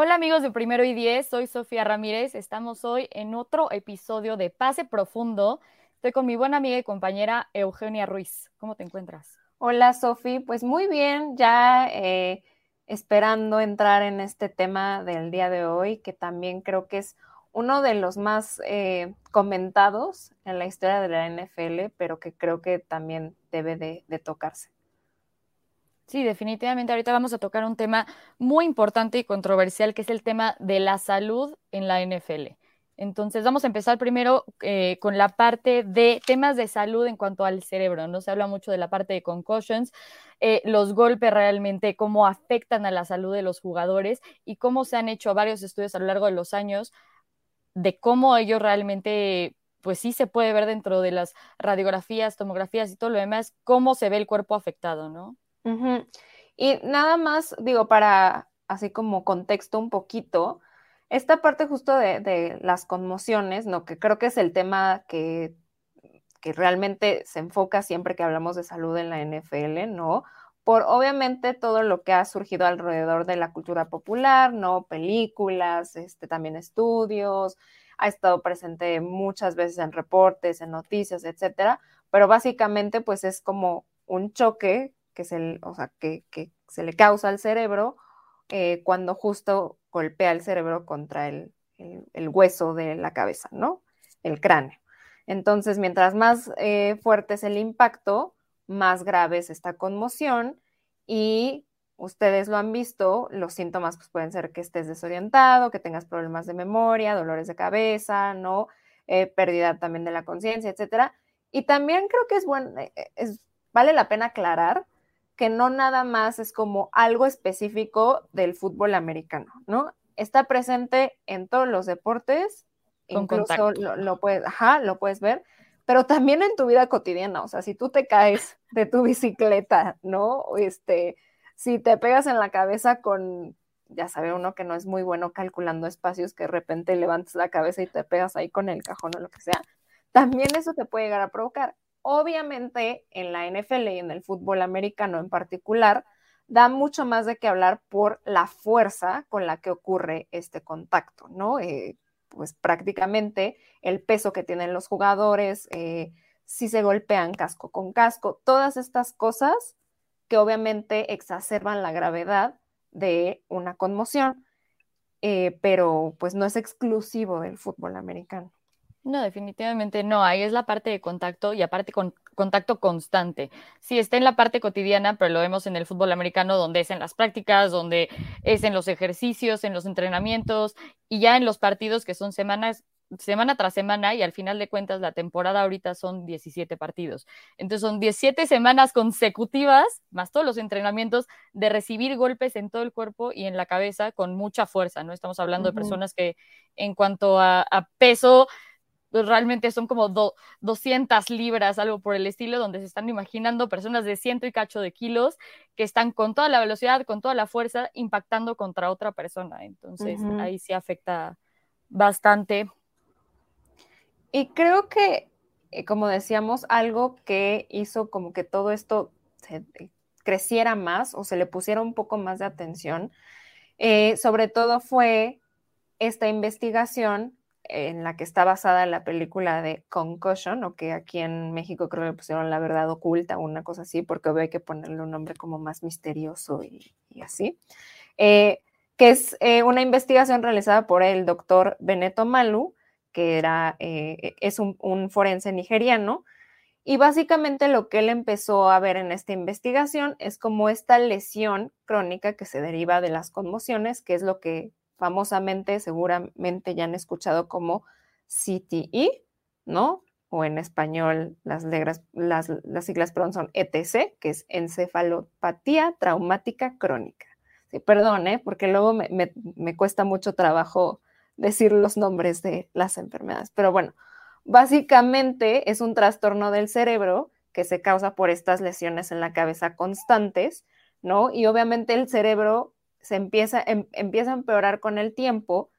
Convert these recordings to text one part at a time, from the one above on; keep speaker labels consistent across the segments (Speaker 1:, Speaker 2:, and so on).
Speaker 1: Hola amigos de Primero y Diez, soy Sofía Ramírez. Estamos hoy en otro episodio de Pase Profundo. Estoy con mi buena amiga y compañera Eugenia Ruiz. ¿Cómo te encuentras?
Speaker 2: Hola Sofía, pues muy bien, ya eh, esperando entrar en este tema del día de hoy, que también creo que es uno de los más eh, comentados en la historia de la NFL, pero que creo que también debe de tocarse.
Speaker 1: Sí, definitivamente. Ahorita vamos a tocar un tema muy importante y controversial, que es el tema de la salud en la NFL. Entonces, vamos a empezar primero eh, con la parte de temas de salud en cuanto al cerebro. No se habla mucho de la parte de concussions, eh, los golpes realmente, cómo afectan a la salud de los jugadores y cómo se han hecho varios estudios a lo largo de los años de cómo ellos realmente pues sí se puede ver dentro de las radiografías, tomografías y todo lo demás, cómo se ve el cuerpo afectado, ¿no?
Speaker 2: Y nada más, digo, para así como contexto un poquito, esta parte justo de, las conmociones, ¿no? Que creo que es el tema que, que realmente se enfoca siempre que hablamos de salud en la NFL, ¿no? Por obviamente todo lo que ha surgido alrededor de la cultura popular, ¿no? Películas, este, también estudios, ha estado presente muchas veces en reportes, en noticias, etcétera, pero básicamente pues es como un choque que se, o sea, que, se le causa al cerebro eh, cuando justo golpea el cerebro contra el, hueso de la cabeza, ¿no? El cráneo. Entonces, mientras más eh, fuerte es el impacto, más grave es esta conmoción y ustedes lo han visto, los síntomas pues, pueden ser que estés desorientado, que tengas problemas de memoria, dolores de cabeza, ¿no? Eh, pérdida también de la conciencia, etcétera. Y también creo que es bueno, es, vale la pena aclarar que no nada más es como algo específico del fútbol americano, ¿no? Está presente en todos los deportes, incluso lo, puedes, ajá, lo puedes ver, pero también en tu vida cotidiana, o sea, si tú te caes de tu bicicleta, ¿no? Este, si te pegas en la cabeza con, ya sabe uno que no es muy bueno calculando espacios, que de repente levantas la cabeza y te pegas ahí con el cajón o lo que sea, también eso te puede llegar a provocar. Obviamente en la NFL y en el fútbol americano en particular, da mucho más de qué hablar por la fuerza con la que ocurre este contacto, ¿no? Eh, pues prácticamente el peso que tienen los jugadores, eh, si se golpean casco con casco, todas estas cosas que obviamente exacerban la gravedad de una conmoción, eh, pero pues no es exclusivo del fútbol americano.
Speaker 1: No, definitivamente no. Ahí es la parte de contacto y aparte con contacto constante. Sí, está en la parte cotidiana, pero lo vemos en el fútbol americano, donde es en las prácticas, donde es en los ejercicios, en los entrenamientos y ya en los partidos que son semanas, semana tras semana y al final de cuentas la temporada ahorita son 17 partidos. Entonces son 17 semanas consecutivas, más todos los entrenamientos, de recibir golpes en todo el cuerpo y en la cabeza con mucha fuerza, ¿no? Estamos hablando de personas que en cuanto a peso realmente son como 200 libras, algo por el estilo, donde se están imaginando personas de ciento y cacho de kilos que están con toda la velocidad, con toda la fuerza, impactando contra otra persona. Entonces, ahí sí afecta bastante.
Speaker 2: Y creo que, eh, como decíamos, algo que hizo como que todo esto se, eh, creciera más o se le pusiera un poco más de atención, eh, sobre todo fue esta investigación en la que está basada la película de Concussion, o que aquí en México creo que pusieron La Verdad Oculta o una cosa así, porque obvio hay que ponerle un nombre como más misterioso y, así, eh, que es eh, una investigación realizada por el doctor Beneto Malu, que era, eh, es un forense nigeriano, y básicamente lo que él empezó a ver en esta investigación es como esta lesión crónica que se deriva de las conmociones, que es lo que famosamente seguramente ya han escuchado como CTE, ¿no? O en español las, las, siglas son ETC, que es encefalopatía traumática crónica. Sí, perdón, ¿eh? porque luego me, cuesta mucho trabajo decir los nombres de las enfermedades. Pero bueno, básicamente es un trastorno del cerebro que se causa por estas lesiones en la cabeza constantes, ¿no? Y obviamente el cerebro se empieza, em, empieza a empeorar con el tiempo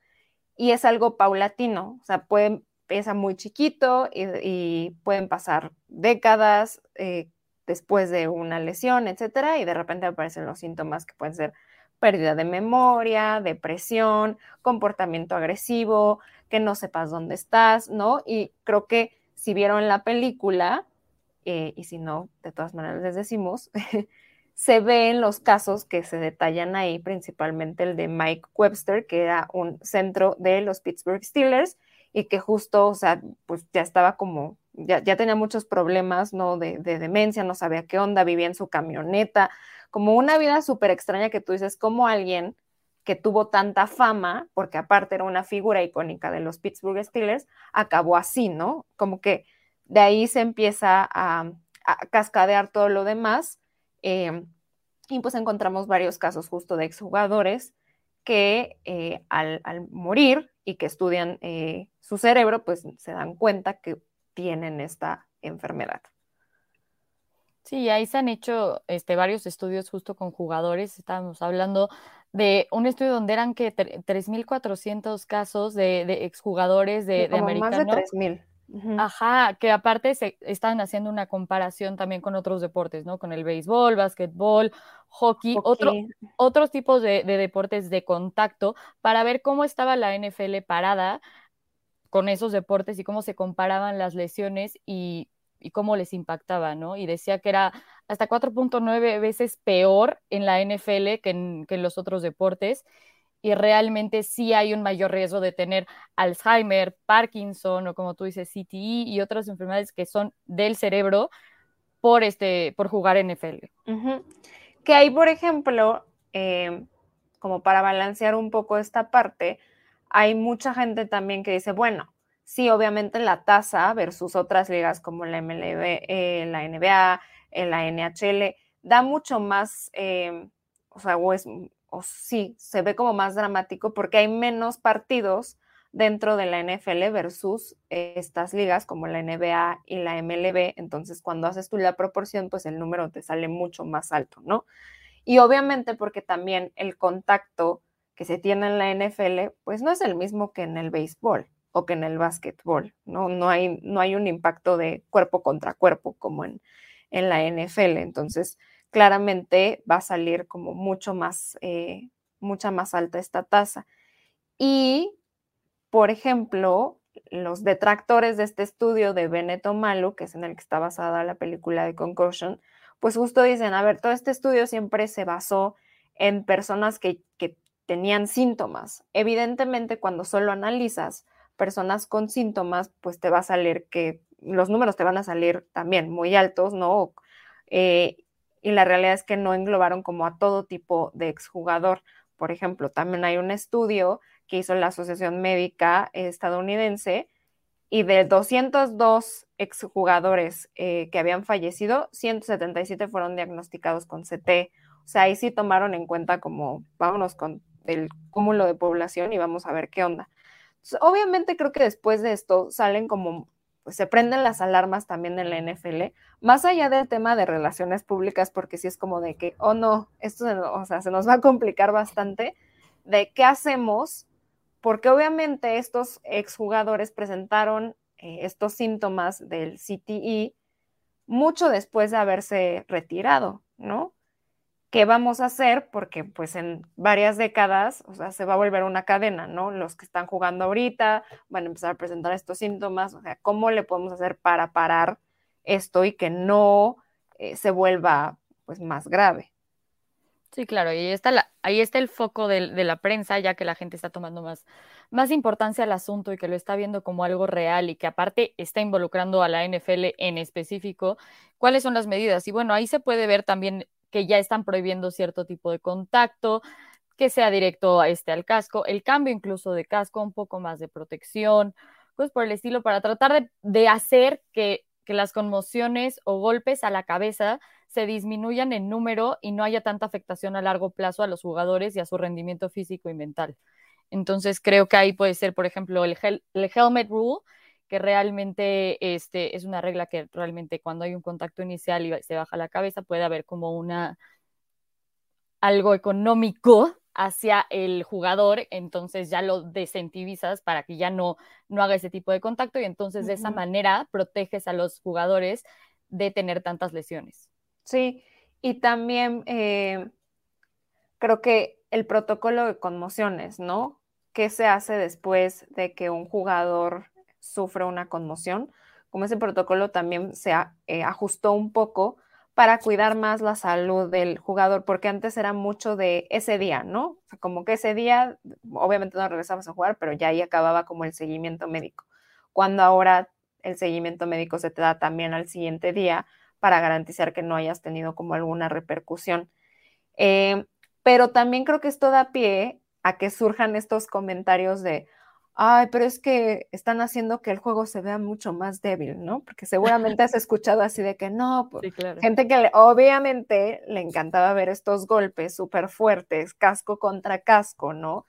Speaker 2: y es algo paulatino, o sea, puede, empieza muy chiquito y, pueden pasar décadas eh, después de una lesión, etcétera, y de repente aparecen los síntomas que pueden ser pérdida de memoria, depresión, comportamiento agresivo, que no sepas dónde estás, ¿no? Y creo que si vieron la película, eh, y si no, de todas maneras les decimos, se ven los casos que se detallan ahí, principalmente el de Mike Webster, que era un centro de los Pittsburgh Steelers y que justo, o sea, pues ya estaba como, ya, tenía muchos problemas, ¿no? De, de demencia, no sabía qué onda, vivía en su camioneta, como una vida súper extraña que tú dices, como alguien que tuvo tanta fama, porque aparte era una figura icónica de los Pittsburgh Steelers, acabó así, ¿no? Como que de ahí se empieza a, cascadear todo lo demás. Eh, y pues encontramos varios casos justo de exjugadores que eh, al, morir y que estudian eh, su cerebro, pues se dan cuenta que tienen esta enfermedad.
Speaker 1: Sí, ahí se han hecho este, varios estudios justo con jugadores. Estábamos hablando de un estudio donde eran que 3.400 casos de, de exjugadores de, de
Speaker 2: Más de 3.000.
Speaker 1: Ajá, que aparte se estaban haciendo una comparación también con otros deportes, ¿no? Con el béisbol, básquetbol, hockey, Otro, otros tipos de, de, deportes de contacto para ver cómo estaba la NFL parada con esos deportes y cómo se comparaban las lesiones y y cómo les impactaba, ¿no? Y decía que era hasta 4.9 veces peor en la NFL que en, que en los otros deportes y realmente sí hay un mayor riesgo de tener Alzheimer, Parkinson o como tú dices, CTE y otras enfermedades que son del cerebro por, este, por jugar NFL.
Speaker 2: Que hay, por ejemplo, em, como para balancear un poco esta parte, hay mucha gente también que dice, bueno, sí, obviamente la tasa versus otras ligas como la MLB, eh, la NBA, eh, la NHL, da mucho más, em, o sea, o, es, o sí, se ve como más dramático porque hay menos partidos dentro de la NFL versus estas ligas como la NBA y la MLB. Entonces, cuando haces tú la proporción, pues el número te sale mucho más alto, ¿no? Y obviamente porque también el contacto que se tiene en la NFL, pues no es el mismo que en el béisbol o que en el básquetbol, ¿no? No hay, no hay un impacto de cuerpo contra cuerpo como en, en la NFL. Entonces, claramente va a salir como mucho más, eh, mucha más alta esta tasa. Y, por ejemplo, los detractores de este estudio de Benetton Malu, que es en el que está basada la película de Concussion, pues justo dicen, a ver, todo este estudio siempre se basó en personas que, tenían síntomas. Evidentemente, cuando solo analizas personas con síntomas, pues te va a salir que los números te van a salir también muy altos, ¿no? Eh, y la realidad es que no englobaron como a todo tipo de exjugador. Por ejemplo, también hay un estudio que hizo la Asociación Médica Estadounidense y de 202 exjugadores eh, que habían fallecido, 177 fueron diagnosticados con CT. O sea, ahí sí tomaron en cuenta como, vámonos con el cúmulo de población y vamos a ver qué onda obviamente creo que después de esto salen como, pues se prenden las alarmas también en la NFL, más allá del tema de relaciones públicas, porque sí es como de que, oh no, esto o sea, se nos va a complicar bastante, de qué hacemos, porque obviamente estos exjugadores presentaron eh, estos síntomas del CTE mucho después de haberse retirado, ¿no? ¿Qué vamos a hacer? Porque pues en varias décadas, o sea, se va a volver una cadena, ¿no? Los que están jugando ahorita van a empezar a presentar estos síntomas, o sea, ¿cómo le podemos hacer para parar esto y que no eh, se vuelva pues más grave?
Speaker 1: Sí, claro, y ahí está, el foco de, de, la prensa, ya que la gente está tomando más, más importancia al asunto y que lo está viendo como algo real y que aparte está involucrando a la NFL en específico. ¿Cuáles son las medidas? Y bueno, ahí se puede ver también que ya están prohibiendo cierto tipo de contacto, que sea directo a este, al casco, el cambio incluso de casco, un poco más de protección, pues por el estilo, para tratar de, hacer que, que las conmociones o golpes a la cabeza se disminuyan en número y no haya tanta afectación a largo plazo a los jugadores y a su rendimiento físico y mental. Entonces creo que ahí puede ser, por ejemplo, el, el helmet rule, que realmente este, es una regla que realmente cuando hay un contacto inicial y se baja la cabeza puede haber como una algo económico hacia el jugador, entonces ya lo desincentivizas para que ya no, no haga ese tipo de contacto y entonces de esa manera proteges a los jugadores de tener tantas lesiones.
Speaker 2: Sí, y también eh, creo que el protocolo de conmociones, ¿no? ¿Qué se hace después de que un jugador sufre una conmoción? Como ese protocolo también se eh, ajustó un poco para cuidar más la salud del jugador, porque antes era mucho de ese día, ¿no? Como que ese día, obviamente no regresabas a jugar, pero ya ahí acababa como el seguimiento médico. Cuando ahora el seguimiento médico se te da también al siguiente día para garantizar que no hayas tenido como alguna repercusión. Eh, pero también creo que esto da pie a que surjan estos comentarios de, ay, pero es que están haciendo que el juego se vea mucho más débil, ¿no? Porque seguramente has escuchado así de que no, pues, gente que obviamente le encantaba ver estos golpes súper fuertes, casco contra casco, ¿no?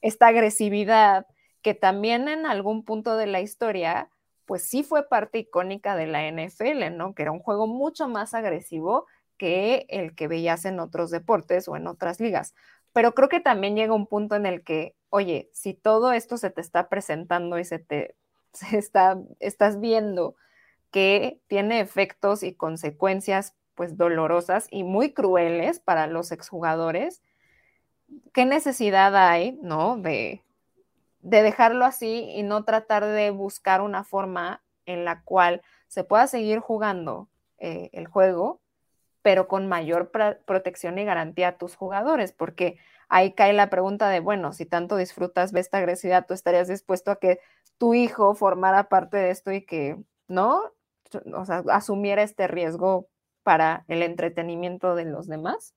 Speaker 2: Esta agresividad que también en algún punto de la historia, pues sí fue parte icónica de la NFL, ¿no? Que era un juego mucho más agresivo que el que veías en otros deportes o en otras ligas. Pero creo que también llega un punto en el que oye, si todo esto se te está presentando y se te está, estás viendo que tiene efectos y consecuencias pues dolorosas y muy crueles para los exjugadores, ¿qué necesidad hay, no? De, de dejarlo así y no tratar de buscar una forma en la cual se pueda seguir jugando eh, el juego, pero con mayor protección y garantía a tus jugadores, porque ahí cae la pregunta de, bueno, si tanto disfrutas de esta agresividad, ¿tú estarías dispuesto a que tu hijo formara parte de esto y que, ¿no? O sea, asumiera este riesgo para el entretenimiento de los demás?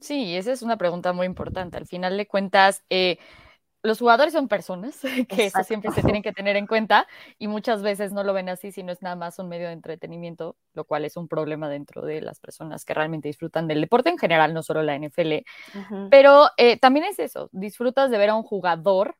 Speaker 1: Sí, esa es una pregunta muy importante. Al final de cuentas, eh, los jugadores son personas, que eso siempre se tienen que tener en cuenta y muchas veces no lo ven así, sino es nada más un medio de entretenimiento, lo cual es un problema dentro de las personas que realmente disfrutan del deporte en general, no solo la NFL. Pero eh, también es eso, disfrutas de ver a un jugador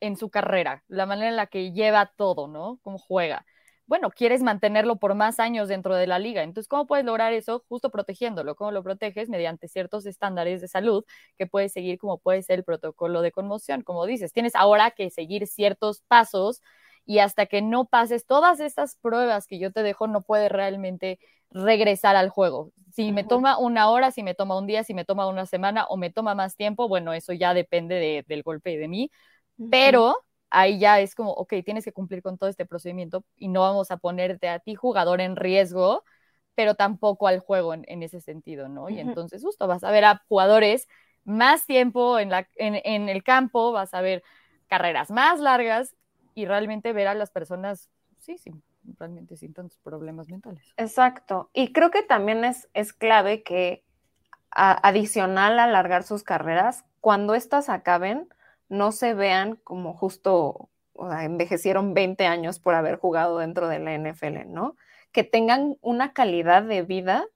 Speaker 1: en su carrera, la manera en la que lleva todo, ¿no? Cómo juega bueno, quieres mantenerlo por más años dentro de la liga. Entonces, ¿cómo puedes lograr eso? Justo protegiéndolo. ¿Cómo lo proteges? Mediante ciertos estándares de salud que puedes seguir, como puede ser el protocolo de conmoción. Como dices, tienes ahora que seguir ciertos pasos y hasta que no pases todas estas pruebas que yo te dejo, no puedes realmente regresar al juego. Si me toma una hora, si me toma un día, si me toma una semana o me toma más tiempo, bueno, eso ya depende del golpe de mí. Pero ahí ya es como, ok, tienes que cumplir con todo este procedimiento y no vamos a ponerte a ti jugador en riesgo, pero tampoco al juego en, ese sentido, ¿no? Y entonces justo vas a ver a jugadores más tiempo en, la, en, el campo, vas a ver carreras más largas y realmente ver a las personas, sí, sí, realmente sin tantos problemas mentales.
Speaker 2: Exacto. Y creo que también es, es clave que adicional a alargar sus carreras, cuando éstas acaben, no se vean como justo, o sea, envejecieron 20 años por haber jugado dentro de la NFL, ¿no? Que tengan una calidad de vida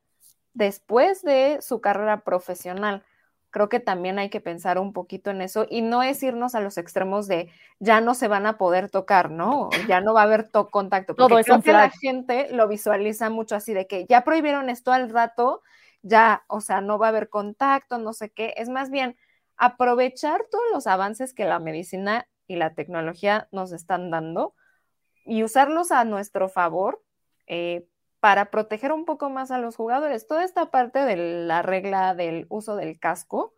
Speaker 2: después de su carrera profesional. Creo que también hay que pensar un poquito en eso y no es irnos a los extremos de ya no se van a poder tocar, ¿no? Ya no va a haber contacto. Porque Todo creo que la gente lo visualiza mucho así de que ya prohibieron esto al rato, ya, o sea, no va a haber contacto, no sé qué. Es más bien, aprovechar todos los avances que la medicina y la tecnología nos están dando y usarlos a nuestro favor eh, para proteger un poco más a los jugadores. Toda esta parte de la regla del uso del casco,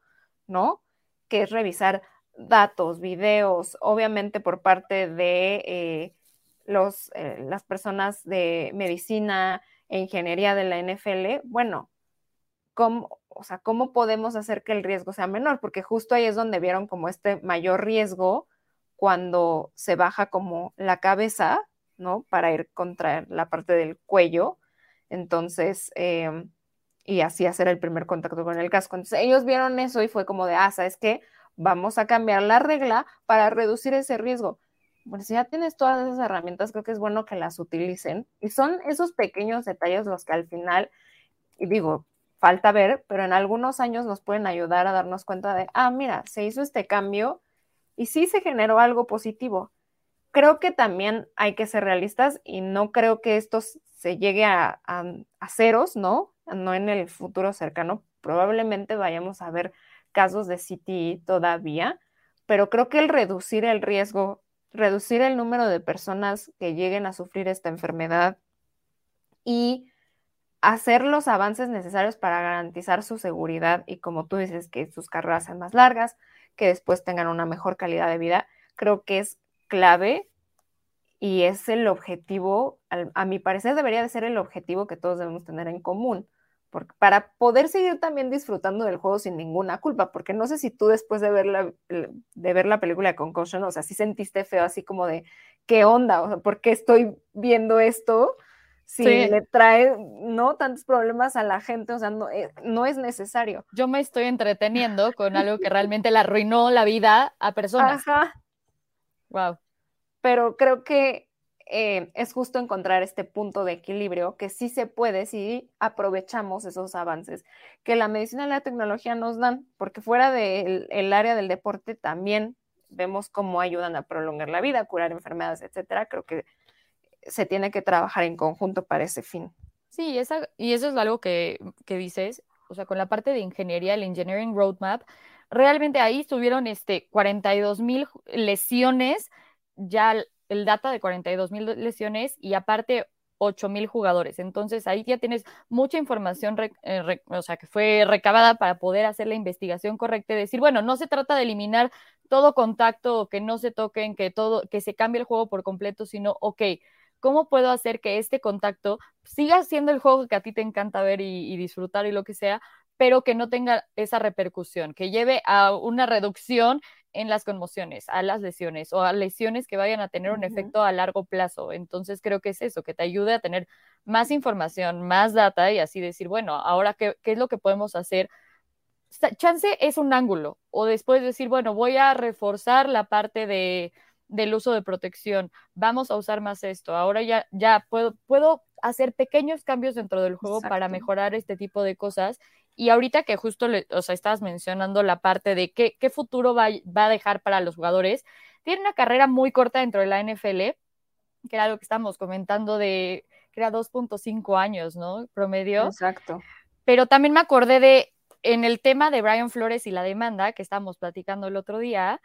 Speaker 2: ¿no? Que es revisar datos, videos, obviamente por parte de eh, los, eh, las personas de medicina e ingeniería de la NFL, bueno, ¿cómo, o sea, ¿cómo podemos hacer que el riesgo sea menor? Porque justo ahí es donde vieron como este mayor riesgo cuando se baja como la cabeza, ¿no? Para ir contra la parte del cuello. Entonces, em, y así hacer el primer contacto con el casco. Entonces, ellos vieron eso y fue como de, ah, ¿sabes qué? Vamos a cambiar la regla para reducir ese riesgo. bueno, si ya tienes todas esas herramientas, creo que es bueno que las utilicen. Y son esos pequeños detalles los que al final, y digo, falta ver, pero en algunos años nos pueden ayudar a darnos cuenta de, ah, mira, se hizo este cambio y sí se generó algo positivo. Creo que también hay que ser realistas y no creo que esto se llegue a, a ceros, ¿no? No en el futuro cercano. Probablemente vayamos a ver casos de CTI todavía, pero creo que el reducir el riesgo, reducir el número de personas que lleguen a sufrir esta enfermedad y hacer los avances necesarios para garantizar su seguridad y como tú dices, que sus carreras sean más largas, que después tengan una mejor calidad de vida, creo que es clave y es el objetivo, a mi parecer debería de ser el objetivo que todos debemos tener en común, para poder seguir también disfrutando del juego sin ninguna culpa, porque no sé si tú después de ver la, de ver la película de Concussion, o sea, si sentiste feo así como de, ¿qué onda? O sea, ¿por qué estoy viendo esto? Si le trae no tantos problemas a la gente, o sea, no, eh, no, es necesario.
Speaker 1: Yo me estoy entreteniendo con algo que realmente le arruinó la vida a personas. Ajá. Wow.
Speaker 2: Pero creo que eh, es justo encontrar este punto de equilibrio que sí se puede si aprovechamos esos avances que la medicina y la tecnología nos dan, porque fuera del área del deporte también vemos cómo ayudan a prolongar la vida, curar enfermedades, etcétera. Creo que se tiene que trabajar en conjunto para ese fin.
Speaker 1: Sí, esa, y eso es algo que, que dices, o sea, con la parte de ingeniería, el Engineering Roadmap, realmente ahí tuvieron este 42 mil lesiones, ya el data de 42 mil lesiones y aparte 8 mil jugadores. Entonces ahí ya tienes mucha información, eh, o sea, que fue recabada para poder hacer la investigación correcta y decir, bueno, no se trata de eliminar todo contacto, que no se toquen, que todo, que se cambie el juego por completo, sino, ok, ¿Cómo puedo hacer que este contacto siga siendo el juego que a ti te encanta ver y, disfrutar y lo que sea, pero que no tenga esa repercusión, que lleve a una reducción en las conmociones, a las lesiones o a lesiones que vayan a tener un efecto a largo plazo. Entonces creo que es eso, que te ayude a tener más información, más data y así decir, bueno, ahora qué, qué es lo que podemos hacer. Chance es un ángulo o después decir, bueno, voy a reforzar la parte de, del uso de protección, vamos a usar más esto, ahora ya, ya puedo, puedo hacer pequeños cambios dentro del juego para mejorar este tipo de cosas. Y ahorita que justo, le, o sea, estabas mencionando la parte de qué, qué futuro va, va, a dejar para los jugadores, tiene una carrera muy corta dentro de la NFL, que era lo que estábamos comentando de que era 2.5 años, ¿no? Promedio.
Speaker 2: Exacto.
Speaker 1: Pero también me acordé de, en el tema de Brian Flores y la demanda que estábamos platicando el otro día,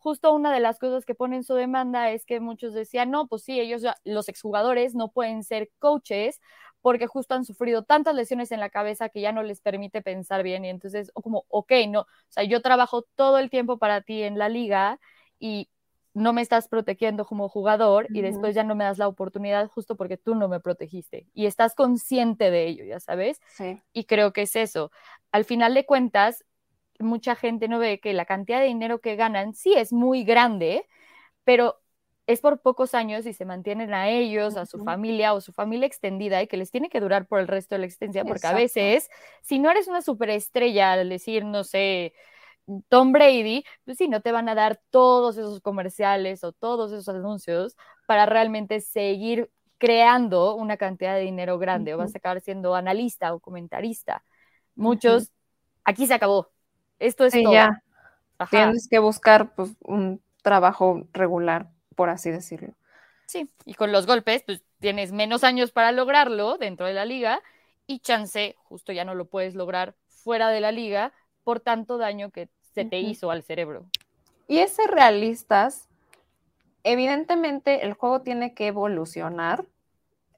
Speaker 1: justo una de las cosas que pone en su demanda es que muchos decían, no, pues sí, ellos, los exjugadores no pueden ser coaches porque justo han sufrido tantas lesiones en la cabeza que ya no les permite pensar bien y entonces, como, ok, no, o sea, yo trabajo todo el tiempo para ti en la liga y no me estás protegiendo como jugador y después ya no me das la oportunidad justo porque tú no me protegiste y estás consciente de ello, ya sabes.
Speaker 2: Sí.
Speaker 1: Y creo que es eso. Al final de cuentas, mucha gente no ve que la cantidad de dinero que ganan sí es muy grande, pero es por pocos años y se mantienen a ellos, a su familia o su familia extendida y que les tiene que durar por el resto de la existencia, porque a veces, si no eres una superestrella, al decir, no sé, Tom Brady, pues sí, no te van a dar todos esos comerciales o todos esos anuncios para realmente seguir creando una cantidad de dinero grande o vas a acabar siendo analista o comentarista. Muchos, aquí se acabó, esto es todo. Ya.
Speaker 2: Tienes que buscar pues, un trabajo regular, por así decirlo.
Speaker 1: Sí, y con los golpes, pues tienes menos años para lograrlo dentro de la liga y chance, justo ya no lo puedes lograr fuera de la liga por tanto daño que se te hizo al cerebro.
Speaker 2: Y es ser realistas, evidentemente el juego tiene que evolucionar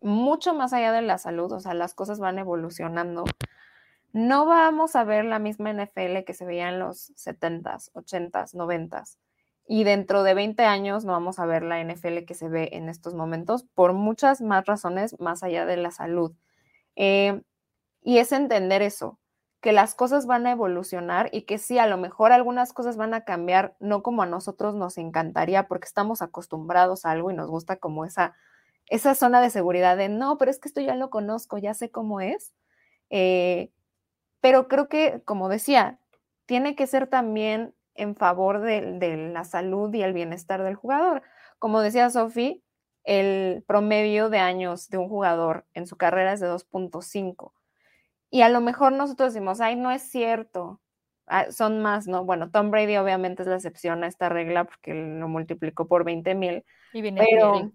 Speaker 2: mucho más allá de la salud, o sea, las cosas van evolucionando no vamos a ver la misma NFL que se veía en los 70s, 80s, 90s. Y dentro de 20 años no vamos a ver la NFL que se ve en estos momentos por muchas más razones más allá de la salud. Eh, y es entender eso, que las cosas van a evolucionar y que sí, a lo mejor algunas cosas van a cambiar, no como a nosotros nos encantaría porque estamos acostumbrados a algo y nos gusta como esa, esa zona de seguridad de, no, pero es que esto ya lo conozco, ya sé cómo es. Eh, pero creo que, como decía, tiene que ser también en favor de, la salud y el bienestar del jugador. como decía Sofi, el promedio de años de un jugador en su carrera es de 2.5. Y a lo mejor nosotros decimos, ay, no es cierto, ah, son más, ¿no? Bueno, Tom Brady obviamente es la excepción a esta regla porque lo multiplicó por 20 mil.
Speaker 1: Y viene pero,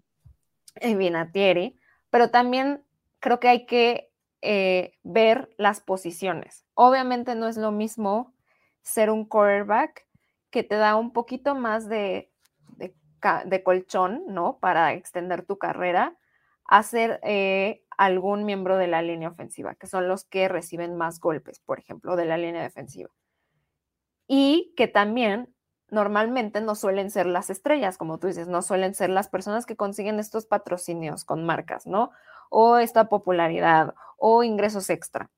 Speaker 2: y pero también creo que hay que eh, ver las posiciones. Obviamente no es lo mismo ser un quarterback que te da un poquito más de, de, colchón, ¿no? Para extender tu carrera, a ser eh, algún miembro de la línea ofensiva, que son los que reciben más golpes, por ejemplo, de la línea defensiva. Y que también normalmente no suelen ser las estrellas, como tú dices, no suelen ser las personas que consiguen estos patrocinios con marcas, ¿no? O esta popularidad o ingresos extra,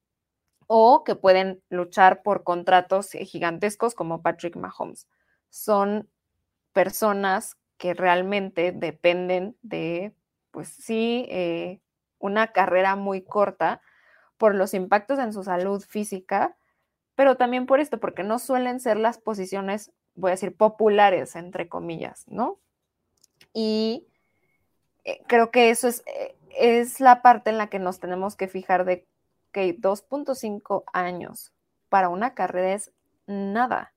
Speaker 2: o que pueden luchar por contratos gigantescos como Patrick Mahomes. Son personas que realmente dependen de, pues sí, eh, una carrera muy corta por los impactos en su salud física, pero también por esto, porque no suelen ser las posiciones voy a decir, populares, entre comillas, ¿no? Y eh, creo que eso es, eh, es la parte en la que nos tenemos que fijar de que 2.5 años para una carrera es nada.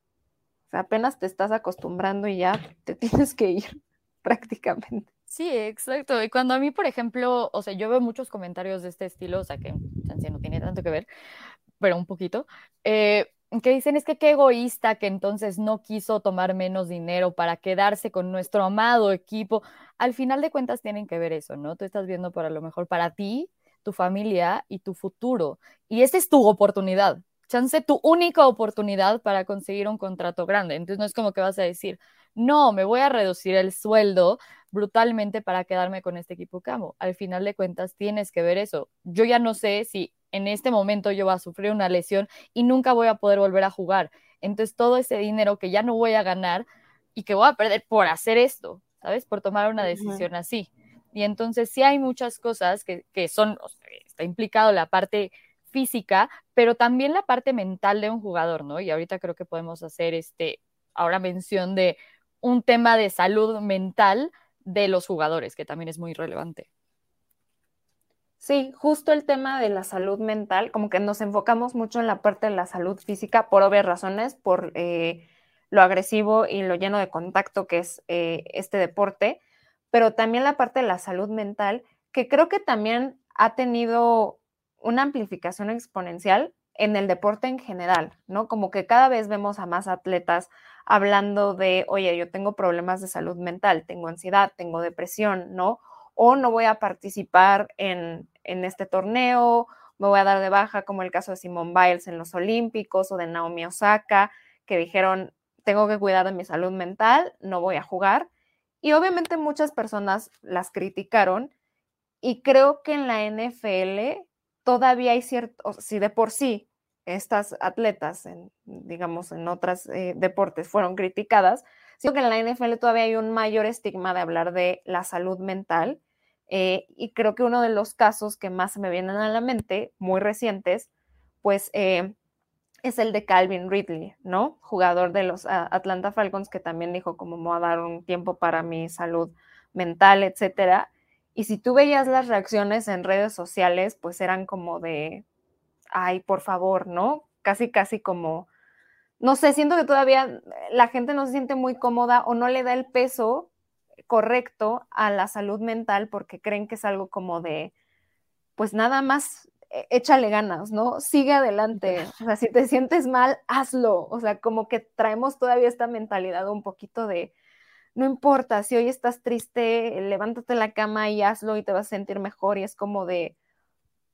Speaker 2: O sea, apenas te estás acostumbrando y ya te tienes que ir prácticamente.
Speaker 1: Sí, exacto. Y cuando a mí, por ejemplo, o sea, yo veo muchos comentarios de este estilo, o sea, que no tiene tanto que ver, pero un poquito, eh, que dicen es que qué egoísta que entonces no quiso tomar menos dinero para quedarse con nuestro amado equipo. Al final de cuentas tienen que ver eso, ¿no? Tú estás viendo para lo mejor para ti, tu familia y tu futuro. Y esta es tu oportunidad. Chance tu única oportunidad para conseguir un contrato grande. Entonces no es como que vas a decir, no, me voy a reducir el sueldo brutalmente para quedarme con este equipo que amo. Al final de cuentas tienes que ver eso. Yo ya no sé si en este momento yo voy a sufrir una lesión y nunca voy a poder volver a jugar. Entonces todo ese dinero que ya no voy a ganar y que voy a perder por hacer esto, ¿sabes? Por tomar una decisión así. Y entonces sí hay muchas cosas que, son, está implicado la parte física, pero también la parte mental de un jugador, ¿no? Y ahorita creo que podemos hacer este, ahora mención de un tema de salud mental de los jugadores, que también es muy relevante.
Speaker 2: Sí, justo el tema de la salud mental, como que nos enfocamos mucho en la parte de la salud física por obvias razones, por eh, lo agresivo y lo lleno de contacto que es eh, este deporte, pero también la parte de la salud mental, que creo que también ha tenido una amplificación exponencial en el deporte en general, ¿no? Como que cada vez vemos a más atletas hablando de, oye, yo tengo problemas de salud mental, tengo ansiedad, tengo depresión, ¿no? O no voy a participar en, en este torneo, me voy a dar de baja, como el caso de Simone Biles en los Olímpicos o de Naomi Osaka, que dijeron, tengo que cuidar de mi salud mental, no voy a jugar. Y obviamente muchas personas las criticaron y creo que en la NFL todavía hay cierto, si de por sí estas atletas, en, digamos, en otros eh, deportes fueron criticadas, sino que en la NFL todavía hay un mayor estigma de hablar de la salud mental eh, y creo que uno de los casos que más me vienen a la mente, muy recientes, pues eh, es el de Calvin Ridley, ¿no? Jugador de los ah, Atlanta Falcons que también dijo como me voy a dar un tiempo para mi salud mental, etcétera. Y si tú veías las reacciones en redes sociales, pues eran como de, ay, por favor, ¿no? Casi, casi como, no sé, siento que todavía la gente no se siente muy cómoda o no le da el peso correcto a la salud mental porque creen que es algo como de, pues nada más e, échale ganas, ¿no? Sigue adelante. O sea, si te sientes mal, hazlo. O sea, como que traemos todavía esta mentalidad un poquito de, no importa, si hoy estás triste, levántate la cama y hazlo y te vas a sentir mejor. Y es como de,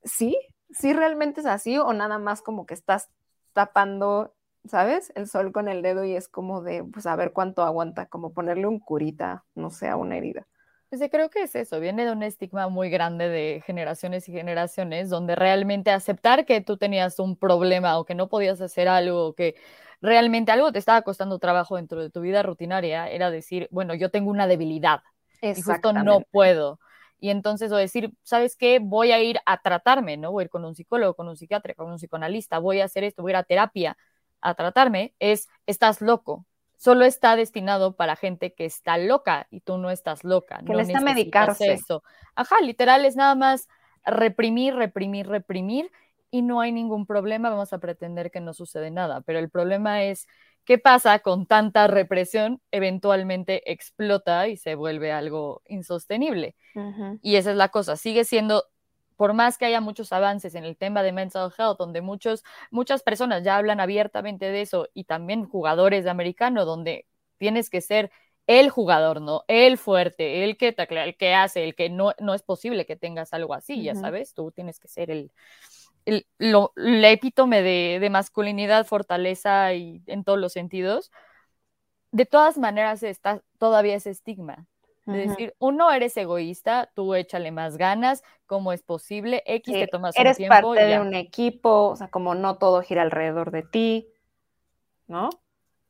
Speaker 2: ¿sí? ¿Sí realmente es así o nada más como que estás tapando ¿sabes? El sol con el dedo y es como de, pues a ver cuánto aguanta, como ponerle un curita, no sé, a una herida.
Speaker 1: Pues creo que es eso, viene de un estigma muy grande de generaciones y generaciones, donde realmente aceptar que tú tenías un problema o que no podías hacer algo, o que realmente algo te estaba costando trabajo dentro de tu vida rutinaria, era decir, bueno, yo tengo una debilidad y justo no puedo. Y entonces, o decir, ¿sabes qué? Voy a ir a tratarme, ¿no? Voy a ir con un psicólogo, con un psiquiatra, con un psicoanalista, voy a hacer esto, voy a ir a terapia a tratarme es, estás loco, solo está destinado para gente que está loca y tú no estás loca.
Speaker 2: Que
Speaker 1: no
Speaker 2: necesita medicarse.
Speaker 1: Eso. Ajá, literal es nada más reprimir, reprimir, reprimir y no hay ningún problema, vamos a pretender que no sucede nada, pero el problema es qué pasa con tanta represión, eventualmente explota y se vuelve algo insostenible. Y esa es la cosa, sigue siendo por más que haya muchos avances en el tema de mental health, donde muchos, muchas personas ya hablan abiertamente de eso, y también jugadores de americano, donde tienes que ser el jugador, ¿no? El fuerte, el que, el que hace, el que no, no es posible que tengas algo así, ya sabes, tú tienes que ser el, el, lo, epítome de, de, masculinidad, fortaleza y en todos los sentidos. De todas maneras está todavía ese estigma, es decir, uno, eres egoísta, tú échale más ganas, ¿cómo es posible? X te tomas
Speaker 2: eres
Speaker 1: un tiempo.
Speaker 2: Eres parte de un equipo, o sea, como no todo gira alrededor de ti, ¿no?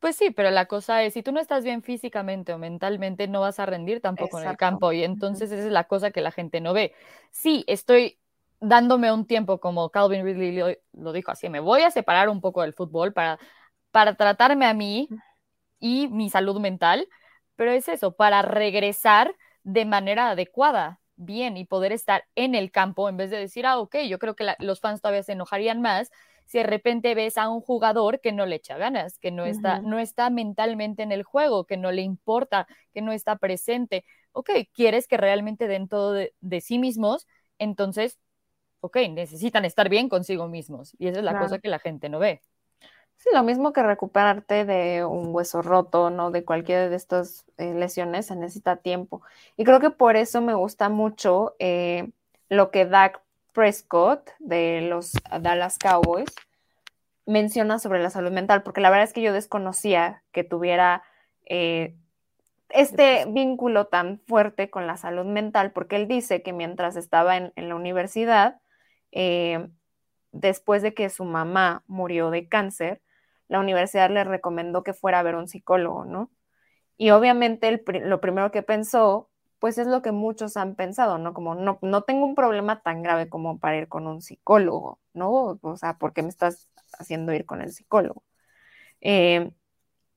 Speaker 1: Pues sí, pero la cosa es, si tú no estás bien físicamente o mentalmente, no vas a rendir tampoco en el campo. Y entonces esa es la cosa que la gente no ve. Sí, estoy dándome un tiempo, como Calvin Ridley lo, dijo así, me voy a separar un poco del fútbol para, para tratarme a mí y mi salud mental, pero es eso, para regresar de manera adecuada, bien, y poder estar en el campo en vez de decir, ah, ok, yo creo que los fans todavía se enojarían más si de repente ves a un jugador que no le echa ganas, que no está, no está mentalmente en el juego, que no le importa, que no está presente. Ok, quieres que realmente den todo de, sí mismos, entonces, ok, necesitan estar bien consigo mismos. Y esa es la cosa que la gente no ve.
Speaker 2: Sí, lo mismo que recuperarte de un hueso roto, ¿no? De cualquiera de estas eh, lesiones se necesita tiempo. Y creo que por eso me gusta mucho eh, lo que Dak Prescott de los Dallas Cowboys menciona sobre la salud mental, porque la verdad es que yo desconocía que tuviera eh, este vínculo tan fuerte con la salud mental, porque él dice que mientras estaba en, en la universidad, después de que su mamá murió de cáncer, la universidad le recomendó que fuera a ver un psicólogo, ¿no? Y obviamente lo primero que pensó, pues es lo que muchos han pensado, ¿no? Como no, no tengo un problema tan grave como para ir con un psicólogo, ¿no? O sea, ¿por qué me estás haciendo ir con el psicólogo? Eh,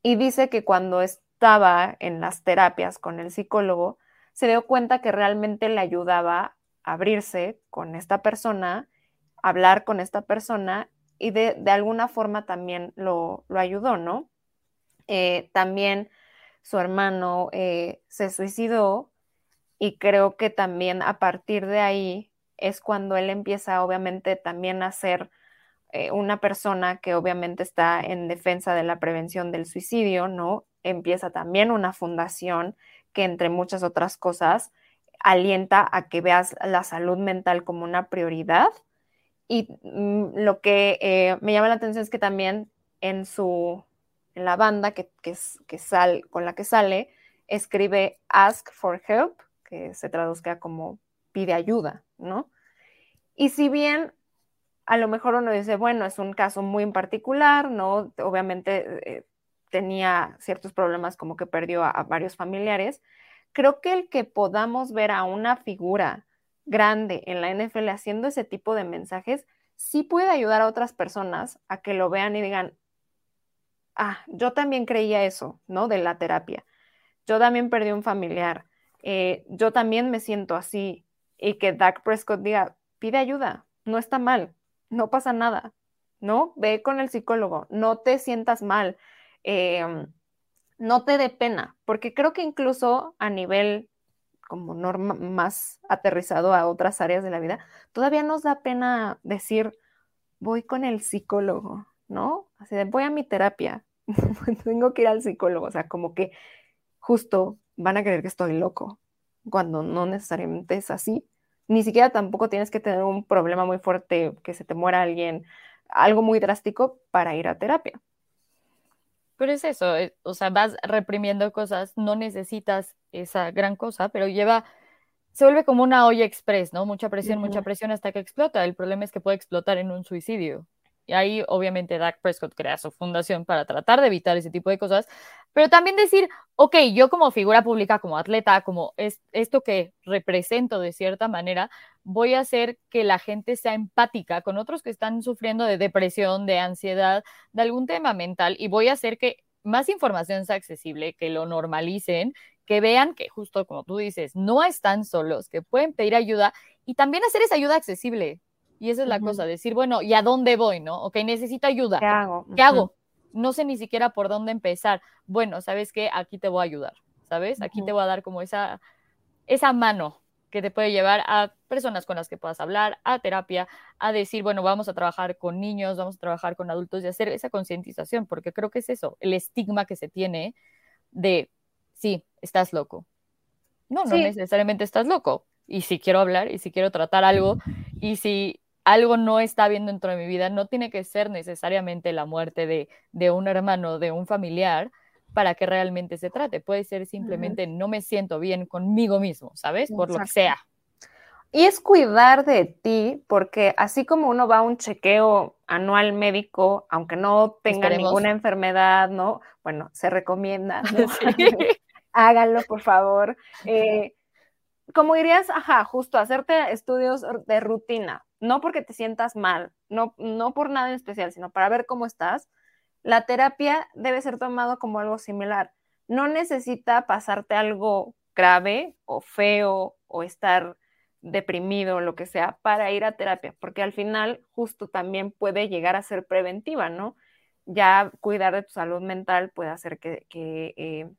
Speaker 2: y dice que cuando estaba en las terapias con el psicólogo, se dio cuenta que realmente le ayudaba a abrirse con esta persona, hablar con esta persona y de, alguna forma también lo, ayudó, ¿no? Eh, también su hermano eh, se suicidó y creo que también a partir de ahí es cuando él empieza obviamente también a ser eh, una persona que obviamente está en defensa de la prevención del suicidio, ¿no? Empieza también una fundación que entre muchas otras cosas alienta a que veas la salud mental como una prioridad y mm, lo que eh, me llama la atención es que también en su, en la banda que, que, que sal, con la que sale, escribe Ask for Help, que se traduzca como pide ayuda, ¿no? Y si bien a lo mejor uno dice, bueno, es un caso muy en particular, ¿no? Obviamente eh, tenía ciertos problemas como que perdió a, varios familiares, creo que el que podamos ver a una figura grande en la NFL haciendo ese tipo de mensajes, sí puede ayudar a otras personas a que lo vean y digan, ah, yo también creía eso, ¿no? De la terapia. Yo también perdí un familiar. Eh, yo también me siento así. Y que Dak Prescott diga, pide ayuda, no está mal, no pasa nada, ¿no? Ve con el psicólogo, no te sientas mal, em, no te dé pena, porque creo que incluso a nivel como norma más aterrizado a otras áreas de la vida, todavía nos da pena decir, voy con el psicólogo, ¿no? Así de, voy a mi terapia, tengo que ir al psicólogo, o sea, como que justo van a creer que estoy loco, cuando no necesariamente es así. Ni siquiera tampoco tienes que tener un problema muy fuerte, que se te muera alguien, algo muy drástico para ir a terapia.
Speaker 1: Pero es eso, eh, o sea, vas reprimiendo cosas, no necesitas esa gran cosa, pero lleva, se vuelve como una olla express, ¿no? Mucha presión, mucha presión hasta que explota. El problema es que puede explotar en un suicidio. Y ahí obviamente Dak Prescott crea su fundación para tratar de evitar ese tipo de cosas, pero también decir, ok, yo como figura pública, como atleta, como es, esto que represento de cierta manera, voy a hacer que la gente sea empática con otros que están sufriendo de depresión, de ansiedad, de algún tema mental, y voy a hacer que más información sea accesible, que lo normalicen, que vean que justo como tú dices, no están solos, que pueden pedir ayuda y también hacer esa ayuda accesible. Y esa es la cosa, decir, bueno, ¿y a dónde voy? ¿No? Ok, necesito ayuda.
Speaker 2: ¿Qué hago?
Speaker 1: ¿Qué hago? No sé ni siquiera por dónde empezar. Bueno, ¿sabes qué? Aquí te voy a ayudar, ¿sabes? Aquí te voy a dar como esa, esa mano que te puede llevar a personas con las que puedas hablar, a terapia, a decir, bueno, vamos a trabajar con niños, vamos a trabajar con adultos y hacer esa concientización, porque creo que es eso, el estigma que se tiene de, sí, estás loco. No, no necesariamente estás loco. Y si quiero hablar y si quiero tratar algo y si algo no está bien dentro de mi vida, no tiene que ser necesariamente la muerte de, de un hermano, de un familiar, para que realmente se trate. Puede ser simplemente no me siento bien conmigo mismo, ¿sabes? Por lo que sea.
Speaker 2: Y es cuidar de ti, porque así como uno va a un chequeo anual médico, aunque no tenga ninguna enfermedad, ¿no? Bueno, se recomienda, ¿no? Háganlo, por favor. Eh, como dirías, ajá, justo hacerte estudios de rutina, no porque te sientas mal, no, no por nada en especial, sino para ver cómo estás, la terapia debe ser tomado como algo similar. No necesita pasarte algo grave o feo o estar deprimido lo que sea para ir a terapia, porque al final justo también puede llegar a ser preventiva, ¿no? Ya cuidar de tu salud mental puede hacer que, que, eh,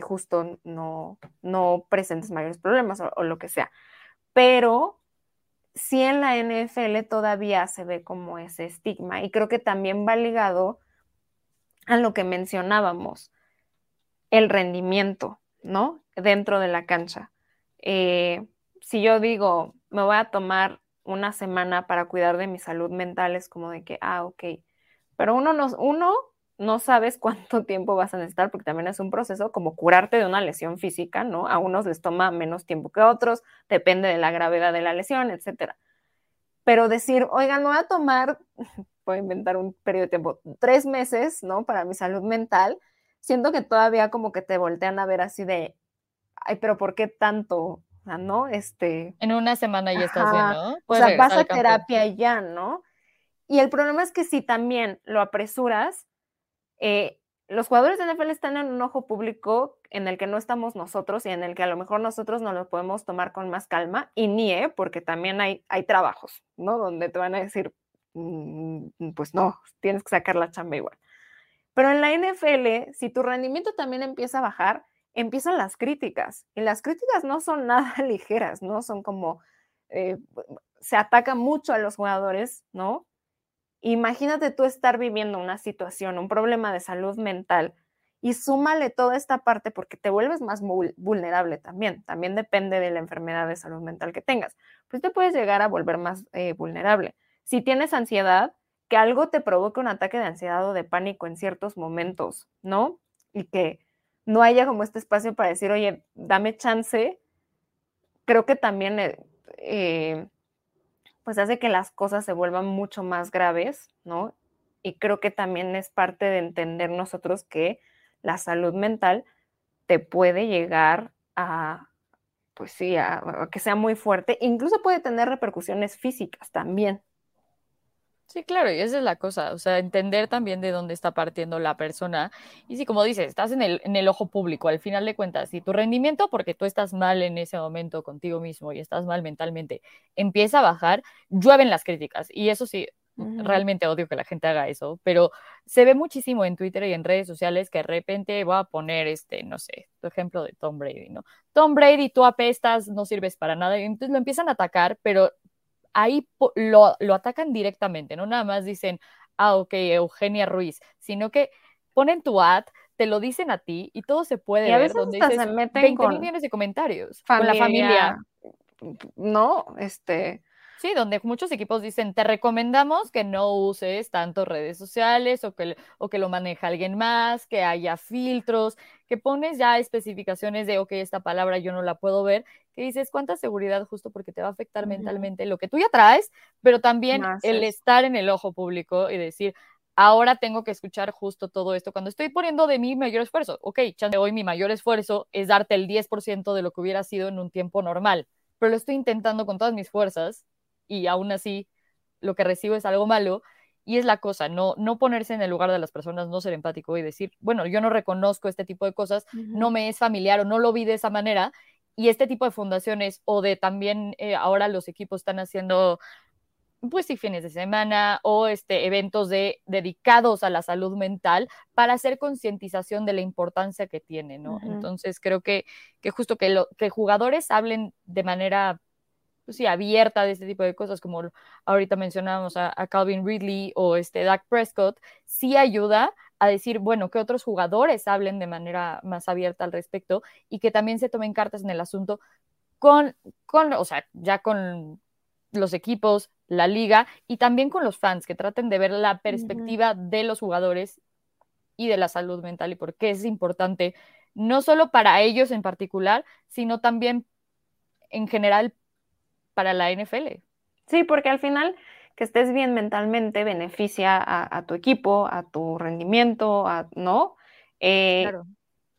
Speaker 2: justo no, no presentes mayores problemas o, lo que sea. Pero sí en la NFL todavía se ve como ese estigma y creo que también va ligado a lo que mencionábamos, el rendimiento, ¿no? Dentro de la cancha. Eh, si yo digo, me voy a tomar una semana para cuidar de mi salud mental, es como de que, ah, ok. Pero uno no, uno no sabes cuánto tiempo vas a necesitar, porque también es un proceso como curarte de una lesión física, ¿no? A unos les toma menos tiempo que a otros, depende de la gravedad de la lesión, etcétera. Pero decir, oigan, me voy a tomar puedo inventar un periodo de tiempo, tres meses, ¿no? Para mi salud mental, siento que todavía como que te voltean a ver así de, ay, pero ¿por qué tanto? ¿No? Este...
Speaker 1: En una semana ya estás bien, ¿no?
Speaker 2: O sea, vas a terapia ya, ¿no? Y el problema es que si también lo apresuras, eh, los jugadores de NFL están en un ojo público en el que no estamos nosotros y en el que a lo mejor nosotros no lo podemos tomar con más calma y ni, ¿eh? porque también hay, hay trabajos, ¿no? Donde te van a decir, mm, pues no, tienes que sacar la chamba igual. Pero en la NFL, si tu rendimiento también empieza a bajar, empiezan las críticas. Y las críticas no son nada ligeras, ¿no? Son como, eh, se ataca mucho a los jugadores, ¿no? Imagínate tú estar viviendo una situación, un problema de salud mental y súmale toda esta parte porque te vuelves más vulnerable también. También depende de la enfermedad de salud mental que tengas. Pues te puedes llegar a volver más eh, vulnerable si tienes ansiedad, que algo te provoque un ataque de ansiedad o de pánico en ciertos momentos, ¿no? Y que no haya como este espacio para decir, oye, dame chance, creo que también eh, eh, pues hace que las cosas se vuelvan mucho más graves, ¿no? Y creo que también es parte de entender nosotros que la salud mental te puede llegar a, pues sí, a que sea muy fuerte, incluso puede tener repercusiones físicas también,
Speaker 1: Sí, claro, y esa es la cosa, o sea, entender también de dónde está partiendo la persona. Y sí, como dices, estás en el, en el ojo público, al final de cuentas, si tu rendimiento, porque tú estás mal en ese momento contigo mismo y estás mal mentalmente, empieza a bajar, llueven las críticas. Y eso sí, realmente odio que la gente haga eso, pero se ve muchísimo en Twitter y en redes sociales que de repente voy a poner, este, no sé, tu ejemplo de Tom Brady, ¿no? Tom Brady, tú apestas, no sirves para nada, y entonces lo empiezan a atacar, pero ahí lo, atacan directamente, no nada más dicen, ah, ok, Eugenia Ruiz, sino que ponen tu ad, te lo dicen a ti y todo se puede ver donde dices, se meten 20 millones de comentarios con la familia.
Speaker 2: No, este,
Speaker 1: Sí, donde muchos equipos dicen, te recomendamos que no uses tanto redes sociales o que, o que lo maneje alguien más, que haya filtros, que pones ya especificaciones de, ok, esta palabra yo no la puedo ver, que dices, cuánta seguridad justo porque te va a afectar mentalmente lo que tú ya traes, pero también el estar en el ojo público y decir, ahora tengo que escuchar justo todo esto. Cuando estoy poniendo de mi mayor esfuerzo, ok, chance hoy mi mayor esfuerzo es darte el 10% de lo que hubiera sido en un tiempo normal, pero lo estoy intentando con todas mis fuerzas y aún así lo que recibo es algo malo. Y es la cosa, no, no ponerse en el lugar de las personas, no ser empático y decir, bueno, yo no reconozco este tipo de cosas, no me es familiar o no lo vi de esa manera. Y este tipo de fundaciones o de también eh, ahora los equipos están haciendo pues sí, fines de semana o este, eventos de, dedicados a la salud mental para hacer concientización de la importancia que tiene, ¿no? Entonces creo que, que justo que, lo, que jugadores hablen de manera pues sí, abierta de este tipo de cosas, como ahorita mencionábamos a, Calvin Ridley o este Dak Prescott, sí ayuda a decir, bueno, que otros jugadores hablen de manera más abierta al respecto y que también se tomen cartas en el asunto con, con o sea, ya con los equipos, la liga y también con los fans, que traten de ver la perspectiva de los jugadores y de la salud mental y por qué es importante, no solo para ellos en particular, sino también en general para la NFL.
Speaker 2: Sí, porque al final que estés bien mentalmente beneficia a, tu equipo, a tu rendimiento, a, ¿no? Eh, claro.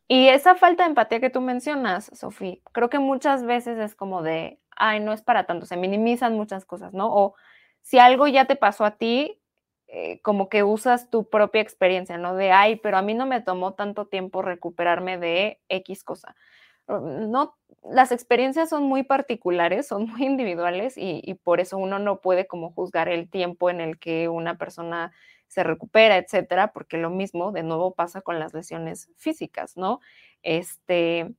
Speaker 2: Y esa falta de empatía que tú mencionas, Sofía, creo que muchas veces es como de, ay, no es para tanto, se minimizan muchas cosas, ¿no? O si algo ya te pasó a ti, eh, como que usas tu propia experiencia, ¿no? De, ay, pero a mí no me tomó tanto tiempo recuperarme de X cosa no, las experiencias son muy particulares, son muy individuales y, por eso uno no puede como juzgar el tiempo en el que una persona se recupera, etcétera, porque lo mismo de nuevo pasa con las lesiones físicas, ¿no? Este,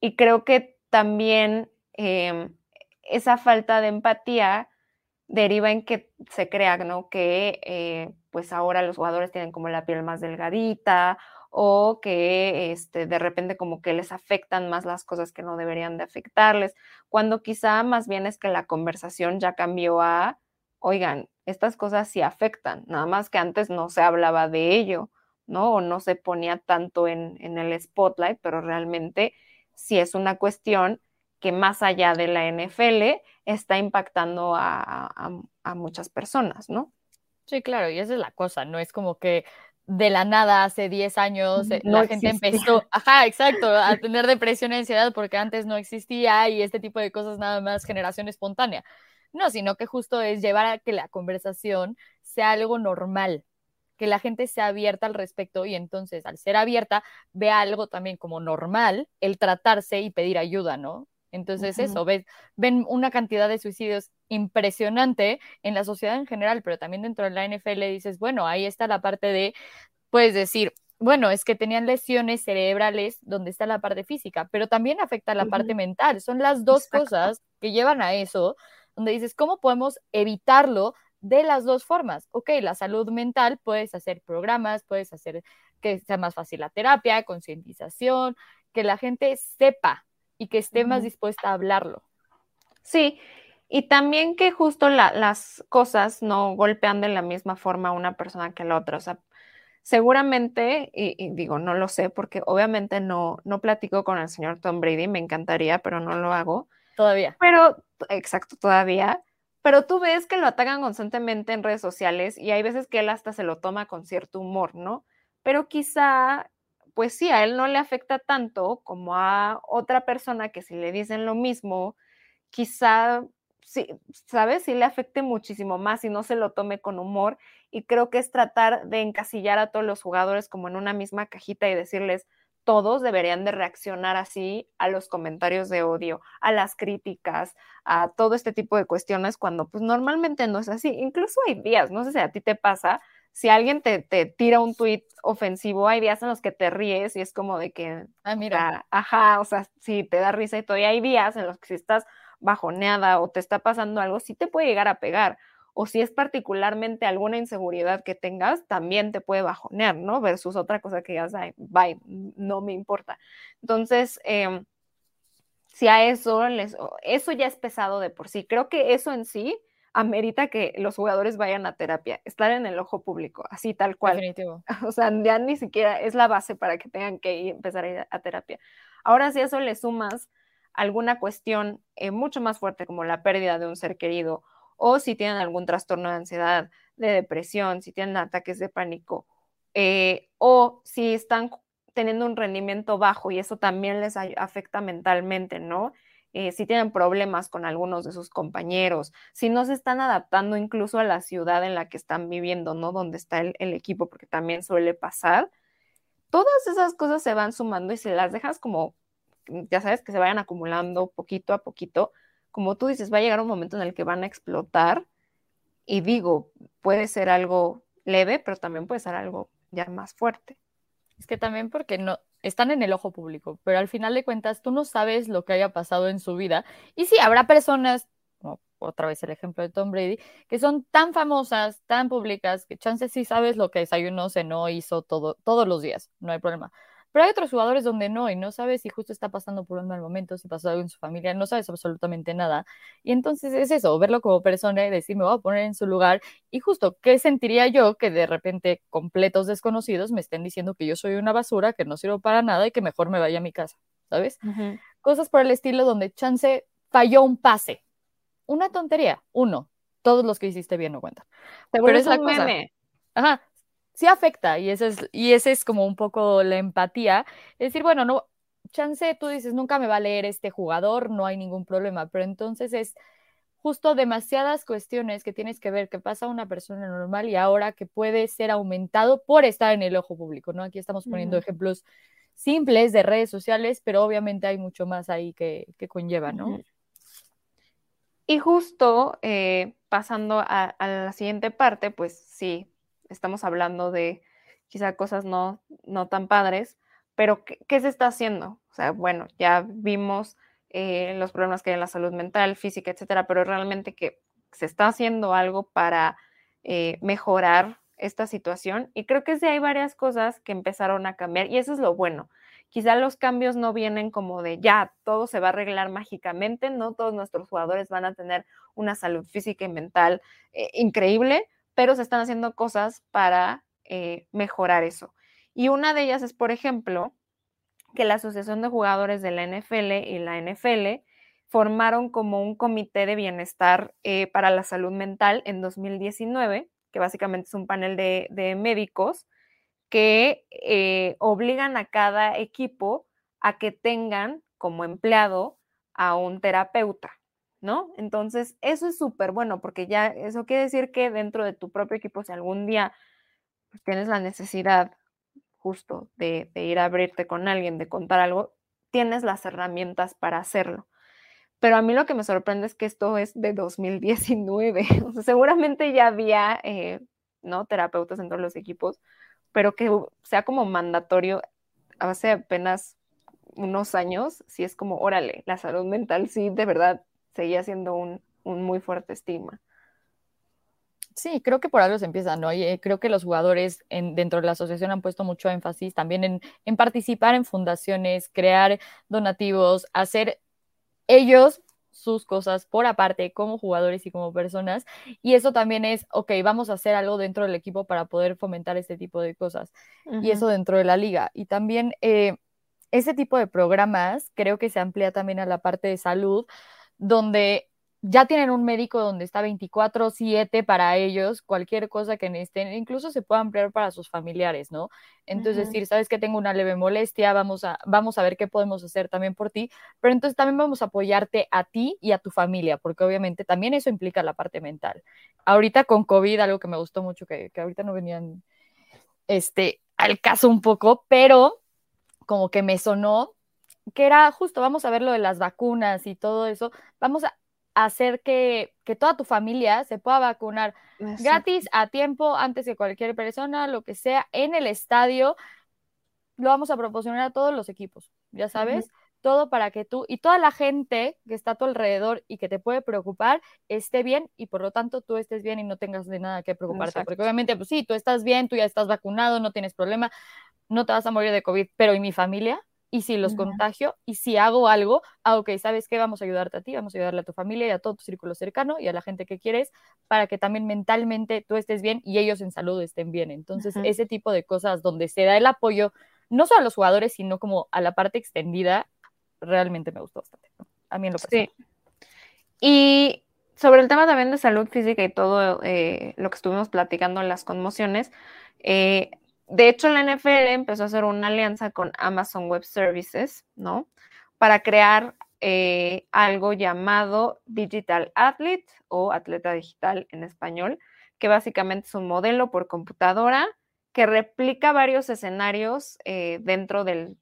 Speaker 2: y creo que también em, esa falta de empatía deriva en que se crea, ¿no? Que eh, pues ahora los jugadores tienen como la piel más delgadita o que este, de repente como que les afectan más las cosas que no deberían de afectarles, cuando quizá más bien es que la conversación ya cambió a, oigan, estas cosas sí afectan, nada más que antes no se hablaba de ello, ¿no? O no se ponía tanto en, el spotlight, pero realmente sí es una cuestión que más allá de la NFL está impactando a, a muchas personas, ¿no?
Speaker 1: Sí, claro, y esa es la cosa, no es como que de la nada hace 10 años eh, la gente empezó, ajá, exacto, a tener depresión y ansiedad porque antes no existía y este tipo de cosas nada más generación espontánea. No, sino que justo es llevar a que la conversación sea algo normal, que la gente sea abierta al respecto y entonces al ser abierta vea algo también como normal el tratarse y pedir ayuda, ¿no? Entonces eso, ven, ven una cantidad de suicidios impresionante en la sociedad en general, pero también dentro de la NFL dices, bueno, ahí está la parte de, puedes decir, bueno, es que tenían lesiones cerebrales donde está la parte física, pero también afecta la parte mental. Son las dos cosas que llevan a eso, donde dices, ¿cómo podemos evitarlo de las dos formas? Ok, la salud mental, puedes hacer programas, puedes hacer que sea más fácil la terapia, concientización, que la gente sepa y que esté más dispuesta a hablarlo.
Speaker 2: Sí, y también que justo las cosas no golpean de la misma forma a una persona que a la otra. O sea, seguramente, y, digo, no lo sé, porque obviamente no, no platico con el señor Tom Brady, me encantaría, pero no lo hago.
Speaker 1: Todavía.
Speaker 2: Pero, exacto, todavía. Pero tú ves que lo atacan constantemente en redes sociales y hay veces que él hasta se lo toma con cierto humor, ¿no? Pero quizá, pues sí, a él no le afecta tanto como a otra persona que si le dicen lo mismo, quizá sí, ¿sabes? Sí le afecte muchísimo más y no se lo tome con humor. Y creo que es tratar de encasillar a todos los jugadores como en una misma cajita y decirles, todos deberían de reaccionar así a los comentarios de odio, a las críticas, a todo este tipo de cuestiones cuando pues normalmente no es así. Incluso hay días, no sé si a ti te pasa, si alguien te, te tira un tweet ofensivo, hay días en los que te ríes y es como de que,
Speaker 1: ah, mira,
Speaker 2: ajá, o sea, sí, te da risa y todavía hay días en los que si estás bajoneada o te está pasando algo, sí te puede llegar a pegar. O si es particularmente alguna inseguridad que tengas, también te puede bajonear, ¿no? Versus otra cosa que ya sabes, bye, no me importa. Entonces, em, si a eso les, eso ya es pesado de por sí. Creo que eso en sí amerita que los jugadores vayan a terapia, estar en el ojo público, así tal cual.
Speaker 1: Definitivo.
Speaker 2: O sea, ya ni siquiera es la base para que tengan que empezar a ir a terapia. Ahora, si a eso le sumas alguna cuestión eh, mucho más fuerte como la pérdida de un ser querido o si tienen algún trastorno de ansiedad, de depresión, si tienen ataques de pánico eh, o si están teniendo un rendimiento bajo y eso también les afecta mentalmente, ¿no? Eh, si tienen problemas con algunos de sus compañeros, si no se están adaptando incluso a la ciudad en la que están viviendo, ¿no? Donde está el, equipo, porque también suele pasar. Todas esas cosas se van sumando y si las dejas como, ya sabes, que se vayan acumulando poquito a poquito, como tú dices, va a llegar un momento en el que van a explotar y digo, puede ser algo leve, pero también puede ser algo ya más fuerte.
Speaker 1: Es que también porque no están en el ojo público, pero al final de cuentas tú no sabes lo que haya pasado en su vida. Y sí, habrá personas, como otra vez el ejemplo de Tom Brady, que son tan famosas, tan públicas, que chances sí sabes lo que desayunó, cenó, hizo todo, todos los días, no hay problema. Pero hay otros jugadores donde no, y no sabes si justo está pasando por un mal momento, si pasó algo en su familia, no sabes absolutamente nada. Y entonces es eso, verlo como persona y decir, me voy a poner en su lugar. Y justo, ¿qué sentiría yo que de repente completos desconocidos me estén diciendo que yo soy una basura, que no sirvo para nada y que mejor me vaya a mi casa? ¿Sabes? Cosas por el estilo donde chance falló un pase. Una tontería, uno. Todos los que hiciste bien no cuentan.
Speaker 2: Pero es la cosa.
Speaker 1: Ajá, sí afecta y ese es, y ese es como un poco la empatía. Es decir, bueno, no, chance, tú dices, nunca me va a leer este jugador, no hay ningún problema, pero entonces es justo demasiadas cuestiones que tienes que ver que pasa una persona normal y ahora que puede ser aumentado por estar en el ojo público, ¿no? Aquí estamos poniendo ejemplos simples de redes sociales, pero obviamente hay mucho más ahí que, que conlleva, ¿no?
Speaker 2: Y justo eh, pasando a, a, la siguiente parte, pues sí, estamos hablando de quizá cosas no, no tan padres, pero ¿qué, se está haciendo? O sea, bueno, ya vimos eh, los problemas que hay en la salud mental, física, etcétera, pero realmente que se está haciendo algo para eh, mejorar esta situación y creo que sí hay varias cosas que empezaron a cambiar y eso es lo bueno. Quizá los cambios no vienen como de ya, todo se va a arreglar mágicamente, no todos nuestros jugadores van a tener una salud física y mental eh, increíble, pero se están haciendo cosas para eh, mejorar eso. Y una de ellas es, por ejemplo, que la Asociación de Jugadores de la NFL y la NFL formaron como un comité de bienestar eh, para la salud mental en 2019, que básicamente es un panel de, médicos que eh, obligan a cada equipo a que tengan como empleado a un terapeuta. ¿No? Entonces, eso es súper bueno porque ya eso quiere decir que dentro de tu propio equipo, si algún día pues, tienes la necesidad justo de, ir a abrirte con alguien, de contar algo, tienes las herramientas para hacerlo. Pero a mí lo que me sorprende es que esto es de 2019. seguramente ya había, eh, ¿no? Terapeutas dentro de los equipos, pero que sea como mandatorio hace apenas unos años, si es como, órale, la salud mental sí, de verdad, seguía siendo un, muy fuerte estigma.
Speaker 1: Sí, creo que por algo se empieza, ¿no? Y eh, creo que los jugadores en, dentro de la asociación han puesto mucho énfasis también en, en, participar en fundaciones, crear donativos, hacer ellos sus cosas por aparte como jugadores y como personas. Y eso también es, ok, vamos a hacer algo dentro del equipo para poder fomentar este tipo de cosas. Y eso dentro de la liga. Y también eh, ese tipo de programas creo que se amplía también a la parte de salud, donde ya tienen un médico donde está 24/7 para ellos, cualquier cosa que necesiten, incluso se puede ampliar para sus familiares, ¿no? Entonces decir, sabes que tengo una leve molestia, vamos a, vamos a ver qué podemos hacer también por ti, pero entonces también vamos a apoyarte a ti y a tu familia, porque obviamente también eso implica la parte mental. Ahorita con COVID, algo que me gustó mucho, que, que ahorita no venían este, al caso un poco, pero como que me sonó que era justo, vamos a ver lo de las vacunas y todo eso, vamos a hacer que, toda tu familia se pueda vacunar gratis, a tiempo, antes que cualquier persona, lo que sea, en el estadio, lo vamos a proporcionar a todos los equipos, ya sabes. Todo para que tú y toda la gente que está a tu alrededor y que te puede preocupar esté bien y por lo tanto tú estés bien y no tengas de nada que preocuparte. Porque obviamente, pues sí, tú estás bien, tú ya estás vacunado, no tienes problema, no te vas a morir de COVID, pero ¿y mi familia? Y si los contagio y si hago algo, ah, ok, ¿sabes qué? Vamos a ayudarte a ti, vamos a ayudarle a tu familia y a todo tu círculo cercano y a la gente que quieres para que también mentalmente tú estés bien y ellos en salud estén bien. Entonces, ese tipo de cosas donde se da el apoyo, no solo a los jugadores, sino como a la parte extendida, realmente me gustó bastante. A mí en lo personal. Sí.
Speaker 2: Y sobre el tema también de salud física y todo eh, lo que estuvimos platicando en las conmociones, eh, de hecho, la NFL empezó a hacer una alianza con Amazon Web Services, ¿no? Para crear eh, algo llamado Digital Athlete o atleta digital en español, que básicamente es un modelo por computadora que replica varios escenarios eh, dentro del,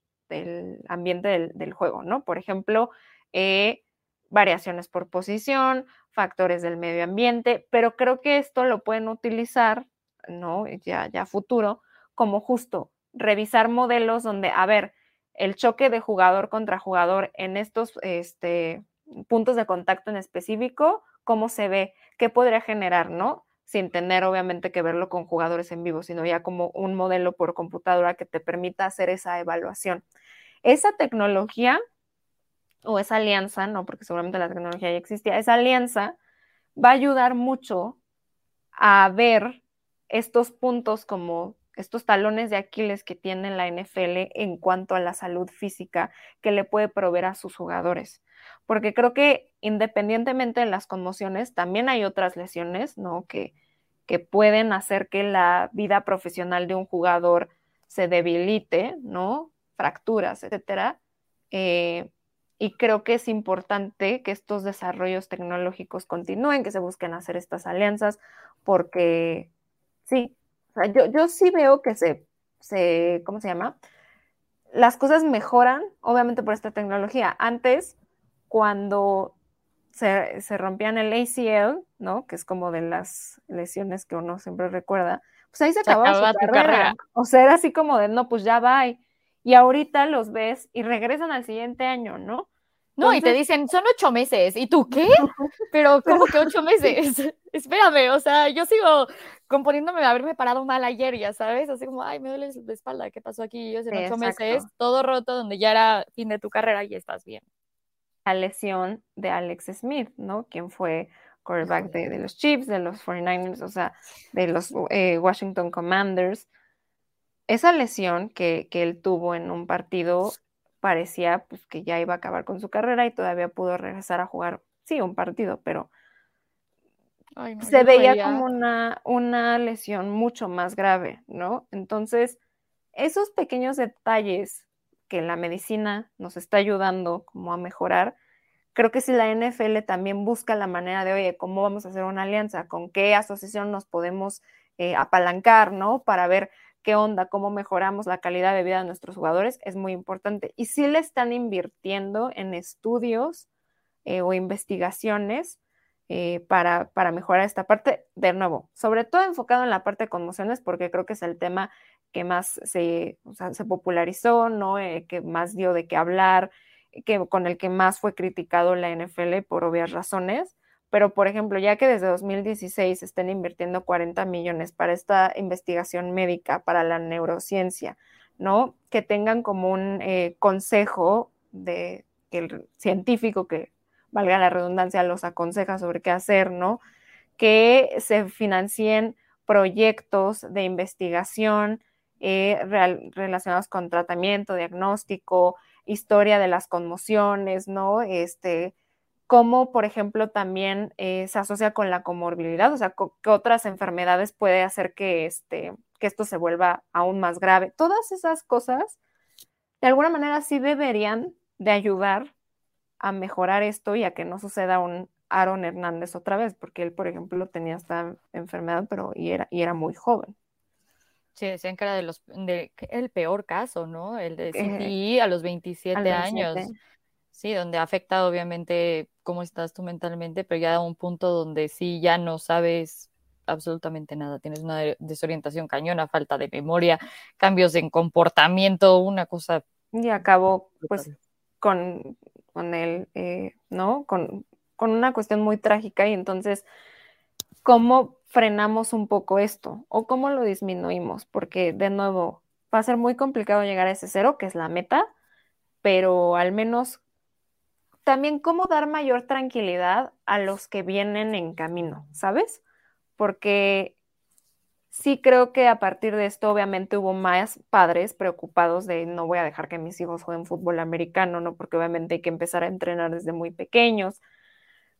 Speaker 2: ambiente del, juego, ¿no? Por ejemplo, eh, variaciones por posición, factores del medio ambiente, pero creo que esto lo pueden utilizar, ¿no? Ya, ya futuro, como justo revisar modelos donde, a ver, el choque de jugador contra jugador en estos este, puntos de contacto en específico, cómo se ve, qué podría generar, ¿no? sin tener obviamente que verlo con jugadores en vivo, sino ya como un modelo por computadora que te permita hacer esa evaluación. Esa tecnología o esa alianza, no, porque seguramente la tecnología ya existía, esa alianza va a ayudar mucho a ver estos puntos como estos talones de Aquiles que tiene la NFL en cuanto a la salud física que le puede proveer a sus jugadores porque creo que independientemente de las conmociones, también hay otras lesiones, ¿no? Que, que pueden hacer que la vida profesional de un jugador se debilite, ¿no? Fracturas, etcétera. Eh, y creo que es importante que estos desarrollos tecnológicos continúen, que se busquen hacer estas alianzas, porque sí, yo, yo sí veo que se, se, ¿cómo se llama? Las cosas mejoran, obviamente, por esta tecnología. Antes, cuando se, rompían el ACL, ¿no? Que es como de las lesiones que uno siempre recuerda, pues ahí se, acababa, su carrera. O sea, era así como de, no, pues ya va. Y ahorita los ves y regresan al siguiente año, ¿no?
Speaker 1: No, y te dicen, son ocho meses. ¿Y tú qué? Pero, ¿cómo que ocho meses? Espérame, o sea, yo sigo componiéndome de haberme parado mal ayer, ya sabes, así como, ay, me duele la espalda, ¿qué pasó aquí? Y yo, en ocho meses, todo roto, donde ya era fin de tu carrera y estás bien
Speaker 2: la lesión de Alex Smith, ¿no? Quien fue quarterback de, los Chiefs, de los 49ers, o sea, de los eh, Washington Commanders. Esa lesión que, él tuvo en un partido parecía pues, que ya iba a acabar con su carrera y todavía pudo regresar a jugar, sí, un partido, pero se veía como una, una lesión mucho más grave, ¿no? Entonces, esos pequeños detalles que la medicina nos está ayudando como a mejorar, creo que si la NFL también busca la manera de, oye, ¿cómo vamos a hacer una alianza? ¿Con qué asociación nos podemos eh, apalancar, ¿no? Para ver qué onda, cómo mejoramos la calidad de vida de nuestros jugadores, es muy importante. Y si le están invirtiendo en estudios eh, o investigaciones eh, para, para, mejorar esta parte, de nuevo, sobre todo enfocado en la parte de conmociones, porque creo que es el tema que más se, se popularizó, ¿no? Eh, que más dio de qué hablar, que, con el que más fue criticado la NFL por obvias razones. Pero, por ejemplo, ya que desde 2016 estén invirtiendo 40 millones para esta investigación médica, para la neurociencia, ¿no? Que tengan como un eh, consejo de que el científico que valga la redundancia los aconseja sobre qué hacer, ¿no? Que se financien proyectos de investigación eh, relacionados con tratamiento, diagnóstico, historia de las conmociones, ¿no? Este, cómo, por ejemplo, también eh, se asocia con la comorbilidad, o sea, que otras enfermedades puede hacer que, este, que esto se vuelva aún más grave. Todas esas cosas, de alguna manera, sí deberían de ayudar a mejorar esto y a que no suceda un Aaron Hernández otra vez, porque él, por ejemplo, tenía esta enfermedad, pero y era, y era muy joven.
Speaker 1: Sí, decían que era de los, de, el peor caso, ¿no? El de CTI a los 27 años. Sí, donde ha afectado obviamente cómo estás tú mentalmente, pero ya a un punto donde sí ya no sabes absolutamente nada. Tienes una desorientación cañona, falta de memoria, cambios en comportamiento, una cosa.
Speaker 2: Y acabó pues con, con él, eh, ¿no? Con, con una cuestión muy trágica y entonces, ¿cómo frenamos un poco esto o cómo lo disminuimos, porque de nuevo va a ser muy complicado llegar a ese cero, que es la meta, pero al menos también cómo dar mayor tranquilidad a los que vienen en camino, ¿sabes? Porque sí creo que a partir de esto obviamente hubo más padres preocupados de no voy a dejar que mis hijos jueguen fútbol americano, ¿no? Porque obviamente hay que empezar a entrenar desde muy pequeños,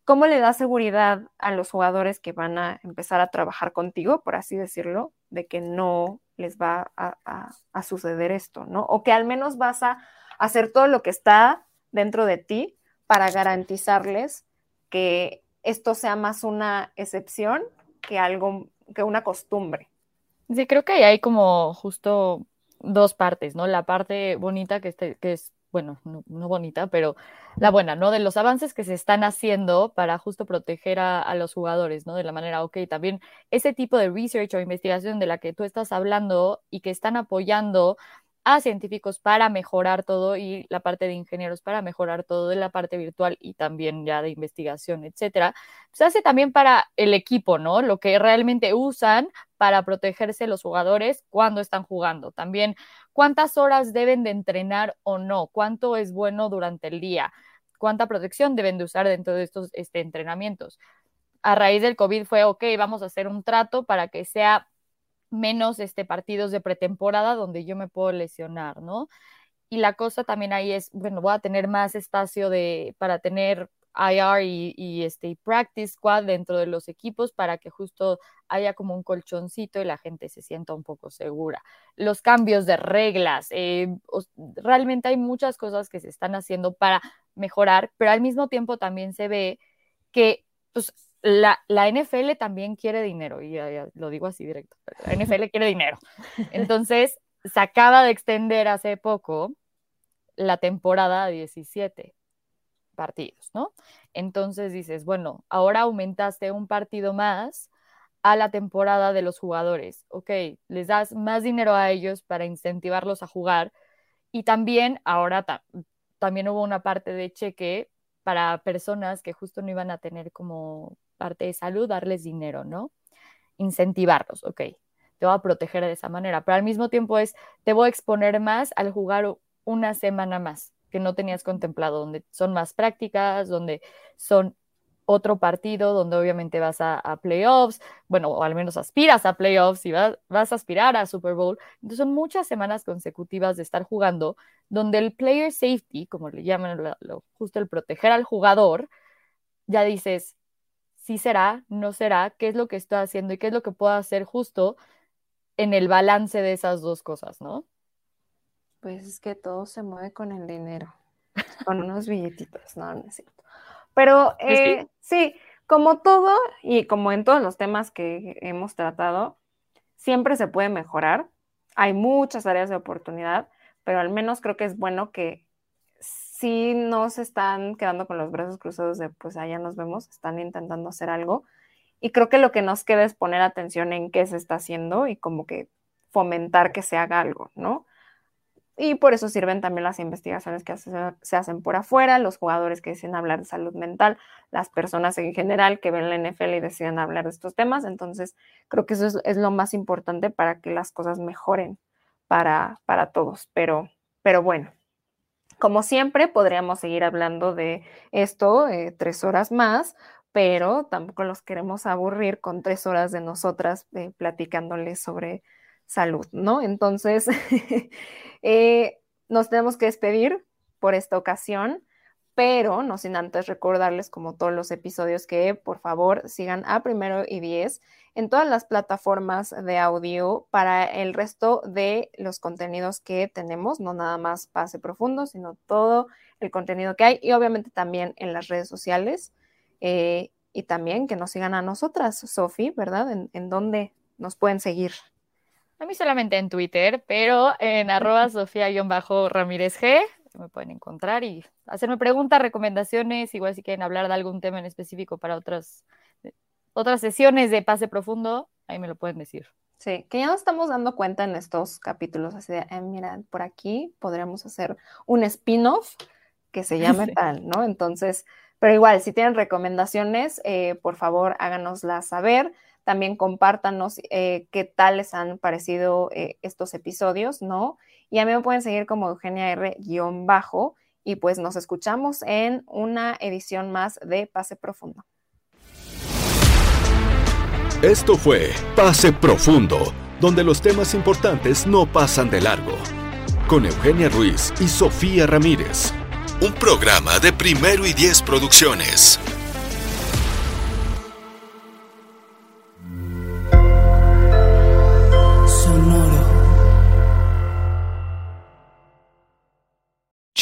Speaker 2: ¿Cómo le da seguridad a los jugadores que van a empezar a trabajar contigo, por así decirlo, de que no les va a, suceder esto, ¿no? O que al menos vas a hacer todo lo que está dentro de ti para garantizarles que esto sea más una excepción que algo, que una costumbre.
Speaker 1: Sí, creo que hay como justo dos partes, ¿no? La parte bonita que, este, es, bueno, no, bonita, pero la buena, ¿no? De los avances que se están haciendo para justo proteger a, a, los jugadores, ¿no? De la manera, ok, también ese tipo de research o investigación de la que tú estás hablando y que están apoyando a científicos para mejorar todo y la parte de ingenieros para mejorar todo de la parte virtual y también ya de investigación, etcétera. Se hace también para el equipo, ¿no? Lo que realmente usan para protegerse los jugadores cuando están jugando. También cuántas horas deben de entrenar o no, cuánto es bueno durante el día, cuánta protección deben de usar dentro de estos este, entrenamientos. A raíz del COVID fue, ok, vamos a hacer un trato para que sea menos este, partidos de pretemporada donde yo me puedo lesionar, ¿no? Y la cosa también ahí es, bueno, voy a tener más espacio de, para tener IR y, este, practice squad dentro de los equipos para que justo haya como un colchoncito y la gente se sienta un poco segura. Los cambios de reglas, eh, realmente hay muchas cosas que se están haciendo para mejorar, pero al mismo tiempo también se ve que pues, la, la, NFL también quiere dinero, y lo digo así directo, la NFL quiere dinero. Entonces, se acaba de extender hace poco la temporada a 17 partidos, ¿no? Entonces dices, bueno, ahora aumentaste un partido más a la temporada de los jugadores, ok, les das más dinero a ellos para incentivarlos a jugar y también ahora también hubo una parte de cheque para personas que justo no iban a tener como parte de salud, darles dinero, ¿no? Incentivarlos, ok, te voy a proteger de esa manera, pero al mismo tiempo es, te voy a exponer más al jugar una semana más que no tenías contemplado, donde son más prácticas, donde son otro partido, donde obviamente vas a, playoffs, bueno, o al menos aspiras a playoffs y vas, vas a aspirar a Super Bowl. Entonces son muchas semanas consecutivas de estar jugando, donde el player safety, como le llaman, justo el proteger al jugador, ya dices, sí será, no será, qué es lo que estoy haciendo y qué es lo que puedo hacer justo en el balance de esas dos cosas, ¿no?
Speaker 2: Pues es que todo se mueve con el dinero, con unos billetitos, no, no es cierto. Pero eh, sí, como todo y como en todos los temas que hemos tratado, siempre se puede mejorar. Hay muchas áreas de oportunidad, pero al menos creo que es bueno que si no se están quedando con los brazos cruzados de pues allá nos vemos, están intentando hacer algo. Y creo que lo que nos queda es poner atención en qué se está haciendo y como que fomentar que se haga algo, ¿no? Y por eso sirven también las investigaciones que se hacen por afuera, los jugadores que deciden hablar de salud mental, las personas en general que ven la NFL y deciden hablar de estos temas. Entonces, creo que eso es, lo más importante para que las cosas mejoren para, para todos. Pero, pero bueno, como siempre, podríamos seguir hablando de esto eh, tres horas más, pero tampoco los queremos aburrir con tres horas de nosotras eh, platicándoles sobre salud, ¿no? Entonces, eh, nos tenemos que despedir por esta ocasión pero no sin antes recordarles, como todos los episodios, que por favor sigan a Primero y Diez en todas las plataformas de audio para el resto de los contenidos que tenemos, no nada más Pase Profundo, sino todo el contenido que hay y obviamente también en las redes sociales. Eh, y también que nos sigan a nosotras, Sofi, ¿verdad? ¿En, en dónde nos pueden seguir?
Speaker 1: A mí solamente en Twitter, pero en arroba Sofía-Ramírez G me pueden encontrar y hacerme preguntas, recomendaciones, igual si quieren hablar de algún tema en específico para otras, otras sesiones de pase profundo, ahí me lo pueden decir.
Speaker 2: Sí, que ya nos estamos dando cuenta en estos capítulos, así de, eh, mira, por aquí podríamos hacer un spin-off que se llame tal, ¿no? Entonces, pero igual, si tienen recomendaciones, eh, por favor háganoslas saber. También compártanos eh, qué tal les han parecido estos episodios, ¿no? Y a mí me pueden seguir como Eugenia R-bajo y pues nos escuchamos en una edición más de Pase Profundo.
Speaker 3: Esto fue Pase Profundo, donde los temas importantes no pasan de largo. Con Eugenia Ruiz y Sofía Ramírez. Un programa de primero y diez producciones.